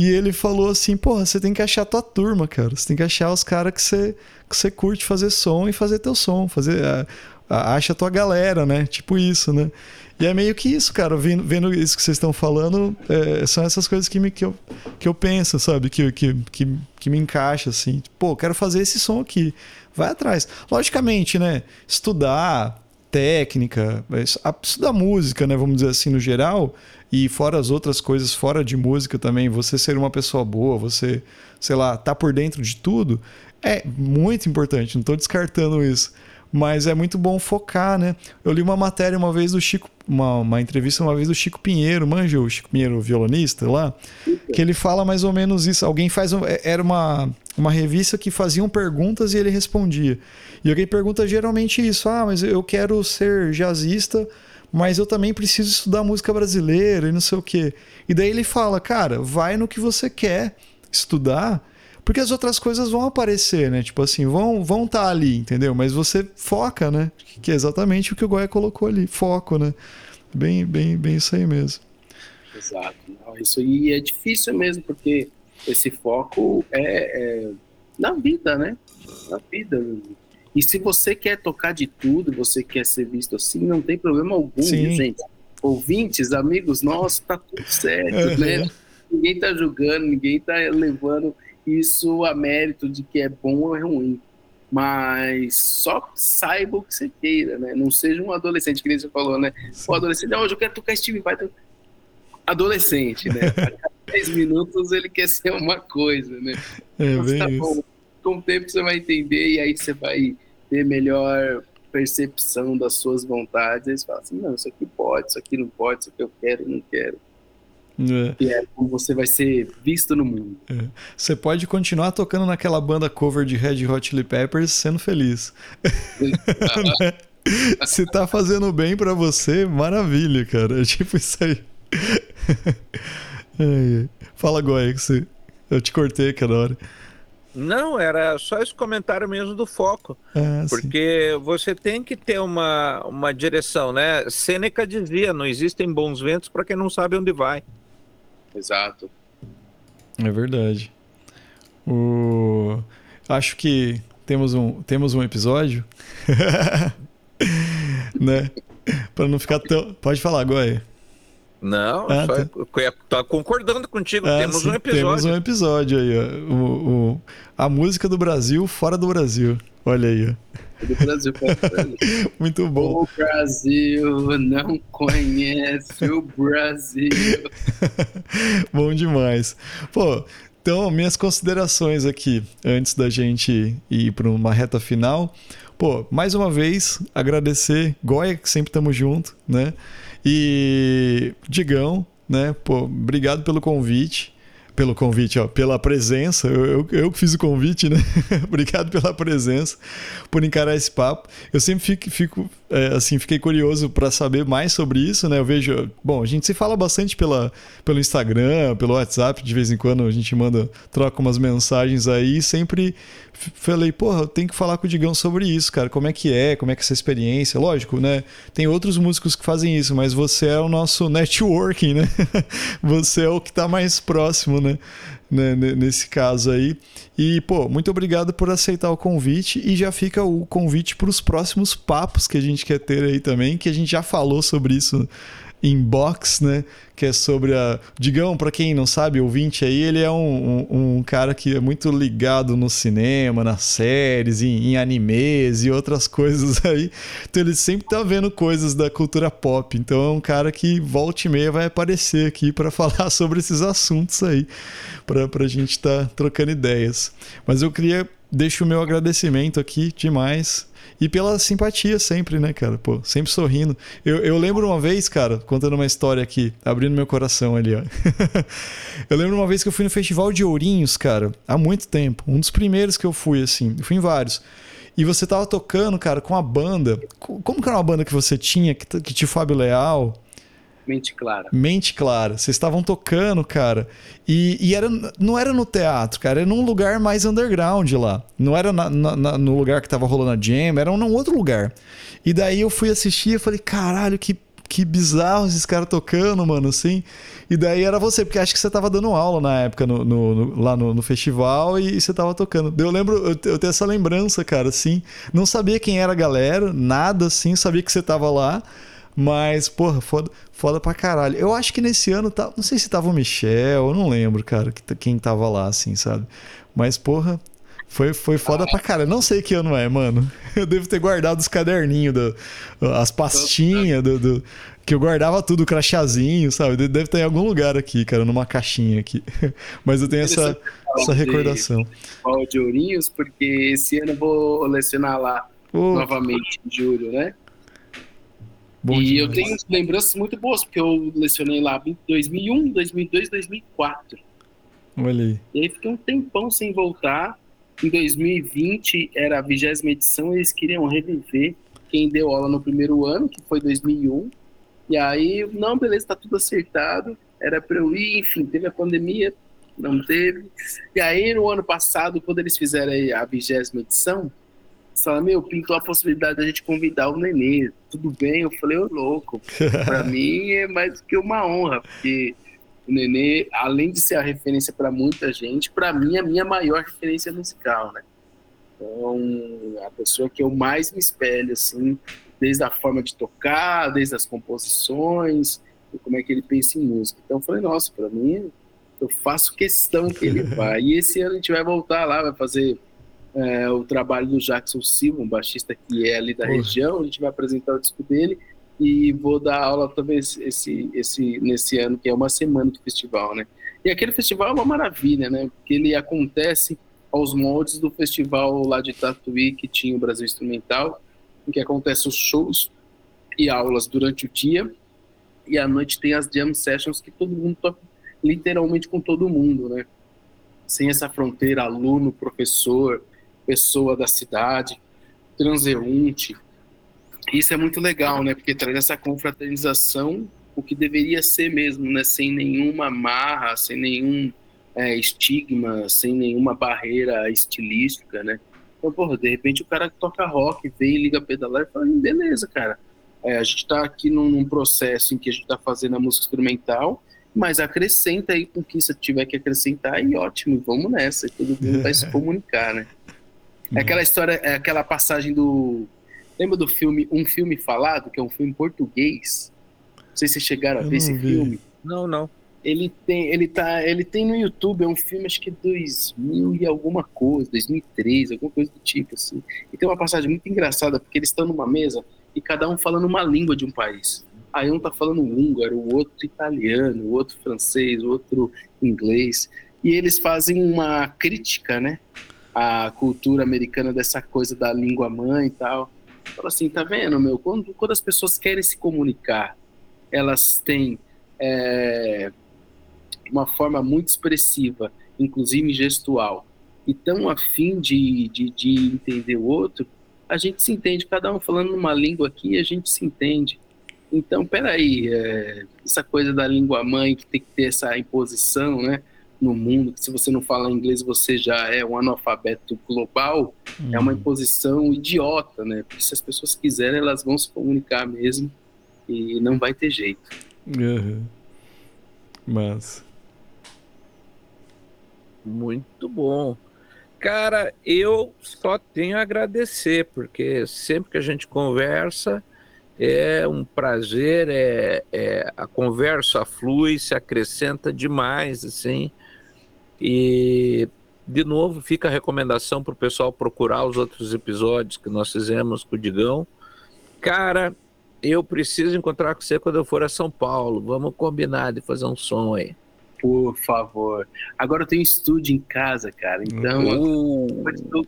A: e ele falou assim: porra, você tem que achar tua turma, cara. Você tem que achar os caras que você, que você curte fazer som e fazer teu som. Fazer, a, a, acha tua galera, né? Tipo isso, né? E é meio que isso, cara. Vendo, vendo isso que vocês estão falando, é, são essas coisas que, me, que, eu, que eu penso, sabe? Que, que, que, que me encaixa, assim. Pô, quero fazer esse som aqui. Vai atrás. Logicamente, né? Estudar técnica, estudar música, né? Vamos dizer assim, no geral e fora as outras coisas fora de música também, você ser uma pessoa boa, você, sei lá, tá por dentro de tudo, é muito importante, não estou descartando isso. Mas é muito bom focar, né? Eu li uma matéria uma vez do Chico, uma, uma entrevista uma vez do Chico Pinheiro, manja o Chico Pinheiro, violonista lá, que ele fala mais ou menos isso. Alguém faz. Um, é, era uma, uma revista que faziam perguntas e ele respondia. E alguém pergunta geralmente isso: ah, mas eu quero ser jazzista mas eu também preciso estudar música brasileira e não sei o quê. E daí ele fala, cara, vai no que você quer estudar, porque as outras coisas vão aparecer, né? Tipo assim, vão vão estar tá ali, entendeu? Mas você foca, né? Que é exatamente o que o Goya colocou ali, foco, né? Bem, bem, bem isso aí mesmo.
C: Exato. Isso aí é difícil mesmo, porque esse foco é, é na vida, né? Na vida. E se você quer tocar de tudo, você quer ser visto assim, não tem problema algum, Sim. gente. Ouvintes, amigos nossos, tá tudo certo, uhum. né? Ninguém tá julgando, ninguém tá levando isso a mérito de que é bom ou é ruim. Mas só saiba o que você queira, né? Não seja um adolescente, que nem você falou, né? O adolescente, hoje eu quero tocar Steve Vai. Adolescente, né? A cada 10 minutos ele quer ser uma coisa, né?
A: É, bem tá. Bom
C: com o tempo você vai entender e aí você vai ter melhor percepção das suas vontades. Aí você fala assim, não, isso aqui pode, isso aqui não pode, isso aqui eu quero, não quero. É. E é como você vai ser visto no mundo.
A: É. Você pode continuar tocando naquela banda cover de Red Hot Chili Peppers sendo feliz. Se tá fazendo bem para você, maravilha, cara. É tipo isso aí. Fala, que você... eu te cortei aquela hora.
B: Não, era só esse comentário mesmo do foco. Ah, porque sim. você tem que ter uma, uma direção, né? Sêneca dizia: não existem bons ventos para quem não sabe onde vai.
C: Exato.
A: É verdade. O... Acho que temos um, temos um episódio. né? Para não ficar tão. Pode falar, Goya.
B: Não, ah, só tá. tá concordando contigo. Ah, temos sim, um episódio.
A: Temos um episódio aí, ó. O, o, a música do Brasil fora do Brasil. Olha aí, ó.
C: Do Brasil fora do Brasil.
A: Muito bom.
C: O Brasil não conhece o Brasil.
A: bom demais. Pô, então, minhas considerações aqui, antes da gente ir para uma reta final. Pô, mais uma vez, agradecer, Goya, que sempre estamos junto, né? E Digão, né? Pô, obrigado pelo convite pelo convite, ó, pela presença. Eu, eu, fiz o convite, né? Obrigado pela presença, por encarar esse papo. Eu sempre fico, fico é, assim, fiquei curioso para saber mais sobre isso, né? Eu vejo, bom, a gente se fala bastante pela, pelo Instagram, pelo WhatsApp, de vez em quando a gente manda, troca umas mensagens aí, sempre falei, porra, eu tenho que falar com o Digão sobre isso, cara. Como é que é, como é que é essa experiência? Lógico, né? Tem outros músicos que fazem isso, mas você é o nosso networking, né? você é o que está mais próximo, né? né? Nesse caso aí. E, pô, muito obrigado por aceitar o convite. E já fica o convite para os próximos papos que a gente quer ter aí também, que a gente já falou sobre isso Inbox, né? Que é sobre a. Digão, para quem não sabe, ouvinte aí, ele é um, um, um, cara que é muito ligado no cinema, nas séries, em, em, animes e outras coisas aí. Então ele sempre tá vendo coisas da cultura pop. Então é um cara que volta e meia vai aparecer aqui para falar sobre esses assuntos aí, para a gente estar tá trocando ideias. Mas eu queria deixar o meu agradecimento aqui demais e pela simpatia sempre, né, cara? Pô, sempre sorrindo. Eu, eu lembro uma vez, cara, contando uma história aqui, abrindo meu coração ali, ó. eu lembro uma vez que eu fui no Festival de Ourinhos, cara, há muito tempo. Um dos primeiros que eu fui, assim. Eu fui em vários. E você tava tocando, cara, com a banda. Como que era uma banda que você tinha, que, que tinha o Fábio Leal?
C: Mente Clara.
A: Mente Clara. Vocês estavam tocando, cara. E, e, era, não era no teatro, cara. Era num lugar mais underground lá. Não era na, na, no lugar que tava rolando a jam, era num outro lugar. E daí eu fui assistir e falei, caralho, que, que bizarro esses caras tocando, mano, assim. E daí era você, porque acho que você tava dando aula na época no, no, no lá no, no, festival e, e, você tava tocando. Eu lembro, eu, eu tenho essa lembrança, cara, assim. Não sabia quem era a galera, nada assim, sabia que você tava lá. Mas, porra, foda, foda pra caralho. Eu acho que nesse ano, tá, não sei se tava o Michel, eu não lembro, cara, quem tava lá, assim, sabe? Mas, porra, foi, foi foda pra caralho. Não sei que ano é, mano. Eu devo ter guardado os caderninhos, do, as pastinhas, do, do, que eu guardava tudo, o crachazinho, sabe? Deve estar em algum lugar aqui, cara, numa caixinha aqui. Mas eu tenho essa, essa recordação.
C: De, de Ourinhos, porque esse ano eu vou lecionar lá novamente em julho, né? Bom e demais. eu tenho lembranças muito boas, porque eu lecionei lá em 2001, 2002, 2004.
A: Olha aí.
C: E aí fiquei um tempão sem voltar. Em 2020 era a vigésima edição, eles queriam reviver quem deu aula no primeiro ano, que foi 2001. E aí, não, beleza, tá tudo acertado. Era para eu ir, enfim, teve a pandemia, não teve. E aí, no ano passado, quando eles fizeram a vigésima edição, fala, meu, pintou a possibilidade da gente convidar o Nenê. Tudo bem? Eu falei, ô louco. Pra mim é mais do que uma honra, porque o Nenê, além de ser a referência para muita gente, para mim é a minha maior referência musical, né? Então, a pessoa que eu mais me espelho, assim, desde a forma de tocar, desde as composições, como é que ele pensa em música. Então, eu falei, nossa, para mim, eu faço questão que ele vá. E esse ano a gente vai voltar lá, vai fazer é, o trabalho do Jackson Silva, um baixista que é ali da região. A gente vai apresentar o disco dele e vou dar aula também esse, esse, nesse ano, que é uma semana do festival, né? E aquele festival é uma maravilha, né? Porque ele acontece aos moldes do festival lá de Tatuí que tinha o Brasil Instrumental, em que acontecem os shows e aulas durante o dia e à noite tem as jam sessions que todo mundo toca literalmente com todo mundo, né? Sem essa fronteira aluno, professor, pessoa da cidade, transeunte. Isso é muito legal, né? Porque traz essa confraternização, o que deveria ser mesmo, né? Sem nenhuma marra, sem nenhum é, estigma, sem nenhuma barreira estilística, né? Então, porra, de repente o cara toca rock, vem, liga pedalar e fala, beleza, cara. É, a gente está aqui num, num, processo em que a gente está fazendo a música instrumental, mas acrescenta aí com o que você tiver que acrescentar e ótimo, vamos nessa, e todo mundo vai se comunicar, né? É aquela história, é aquela passagem do. Lembra do filme Um Filme Falado, que é um filme português? Não sei se vocês chegaram a ver esse
A: vi.
C: filme.
B: Não, não.
C: Ele tem, ele tá, ele tem no YouTube, é um filme acho que 2000 e alguma coisa, 2003, alguma coisa do tipo assim. E tem uma passagem muito engraçada porque eles estão numa mesa e cada um falando uma língua de um país. Aí um tá falando húngaro, o outro italiano, o outro francês, o outro inglês. E eles fazem uma crítica, né? À cultura americana dessa coisa da língua mãe e tal. Fala assim, tá vendo, meu? Quando, quando as pessoas querem se comunicar, elas têm é, uma forma muito expressiva, inclusive gestual, e tão afim de, de, de entender o outro, a gente se entende, cada um falando uma língua aqui, a gente se entende. Então, peraí, é, essa coisa da língua mãe que tem que ter essa imposição, né, no mundo, que se você não fala inglês você já é um analfabeto global, é uma imposição idiota, né? Porque se as pessoas quiserem, elas vão se comunicar mesmo e não vai ter jeito.
A: Uhum. Mas.
B: Muito bom. Cara, eu só tenho a agradecer, porque sempre que a gente conversa é um prazer, é, é a conversa flui, se acrescenta demais, assim. E, de novo, fica a recomendação para o pessoal procurar os outros episódios que nós fizemos com o Digão. Cara, eu preciso encontrar com você quando eu for a São Paulo. Vamos combinar de fazer um som aí.
C: Por favor. Agora eu tenho estúdio em casa, cara. Então,
B: Uh,
C: eu.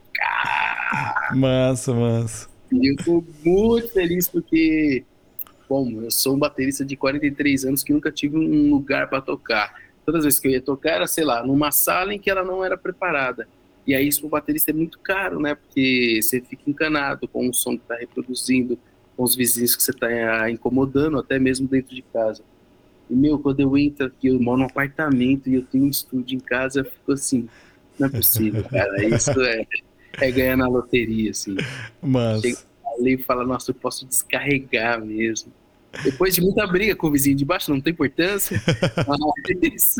A: Massa, massa.
C: E eu tô muito feliz porque, bom, eu sou um baterista de 43 anos que nunca tive um lugar para tocar. Todas as vezes que eu ia tocar era, sei lá, numa sala em que ela não era preparada. E aí isso pro baterista é muito caro, né? Porque você fica encanado com o som que tá reproduzindo, com os vizinhos que você tá incomodando, até mesmo dentro de casa. E, meu, quando eu entro aqui, eu moro num apartamento e eu tenho um estúdio em casa, eu fico assim, não é possível, cara. Isso é, é ganhar na loteria, assim.
A: Mas.
C: Chega ali e fala, nossa, eu posso descarregar mesmo. Depois de muita briga com o vizinho de baixo, não tem importância, mas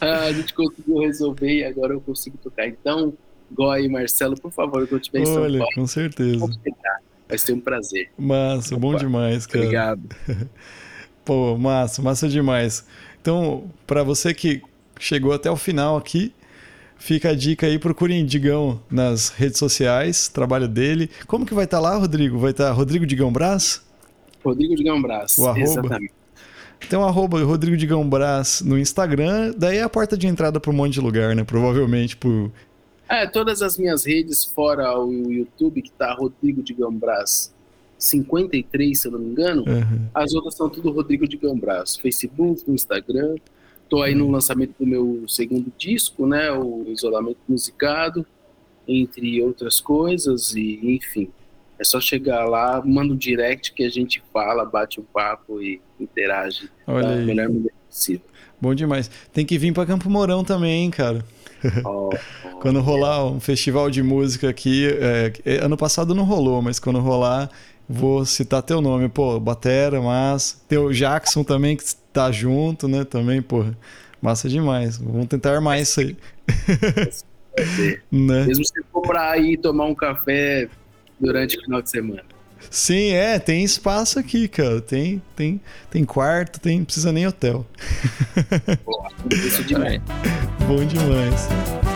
C: a gente conseguiu resolver e agora eu consigo tocar. Então, Goi e Marcelo, por favor, quando eu estiver em São
A: Olha,
C: Paulo,
A: com certeza.
C: Vai ser um prazer.
A: Massa, bom
B: Opa,
A: demais, cara.
B: obrigado.
A: Pô, massa, massa demais. Então, pra você que chegou até o final aqui, fica a dica aí, procurem Digão nas redes sociais, trabalho dele. Como que vai estar lá, Rodrigo? Vai estar Rodrigo Digão Brás?
C: Rodrigo de Gambras.
A: O arroba?
C: Exatamente.
A: Então, arroba Rodrigo Digão Brás no Instagram, daí é a porta de entrada para um monte de lugar, né? Provavelmente por.
C: É, todas as minhas redes, fora o YouTube, que tá Rodrigo de Gambras 53, se eu não me engano,
A: Aham.
C: as outras são tudo Rodrigo de Gambras. Facebook, no Instagram. Tô aí no lançamento do meu segundo disco, né? O Isolamento Musicado, entre outras coisas, e enfim. É só chegar lá, manda um direct que a gente fala, bate um papo e interage
A: Olha
C: da
A: aí.
C: melhor maneira possível.
A: Bom demais. Tem que vir para Campo Mourão também, hein, cara. Quando rolar um festival de música aqui, é, é, ano passado não rolou, mas quando rolar, vou citar teu nome. Pô, Batera, mas tem o Jackson também que tá junto, né? Também, porra, massa demais. Vamos tentar armar isso aí. né?
C: Mesmo se for pra ir tomar um café durante o final de semana.
A: Sim, é, tem espaço aqui, cara. Tem, tem, tem quarto, tem, não precisa nem hotel.
C: Isso demais.
A: Bom demais.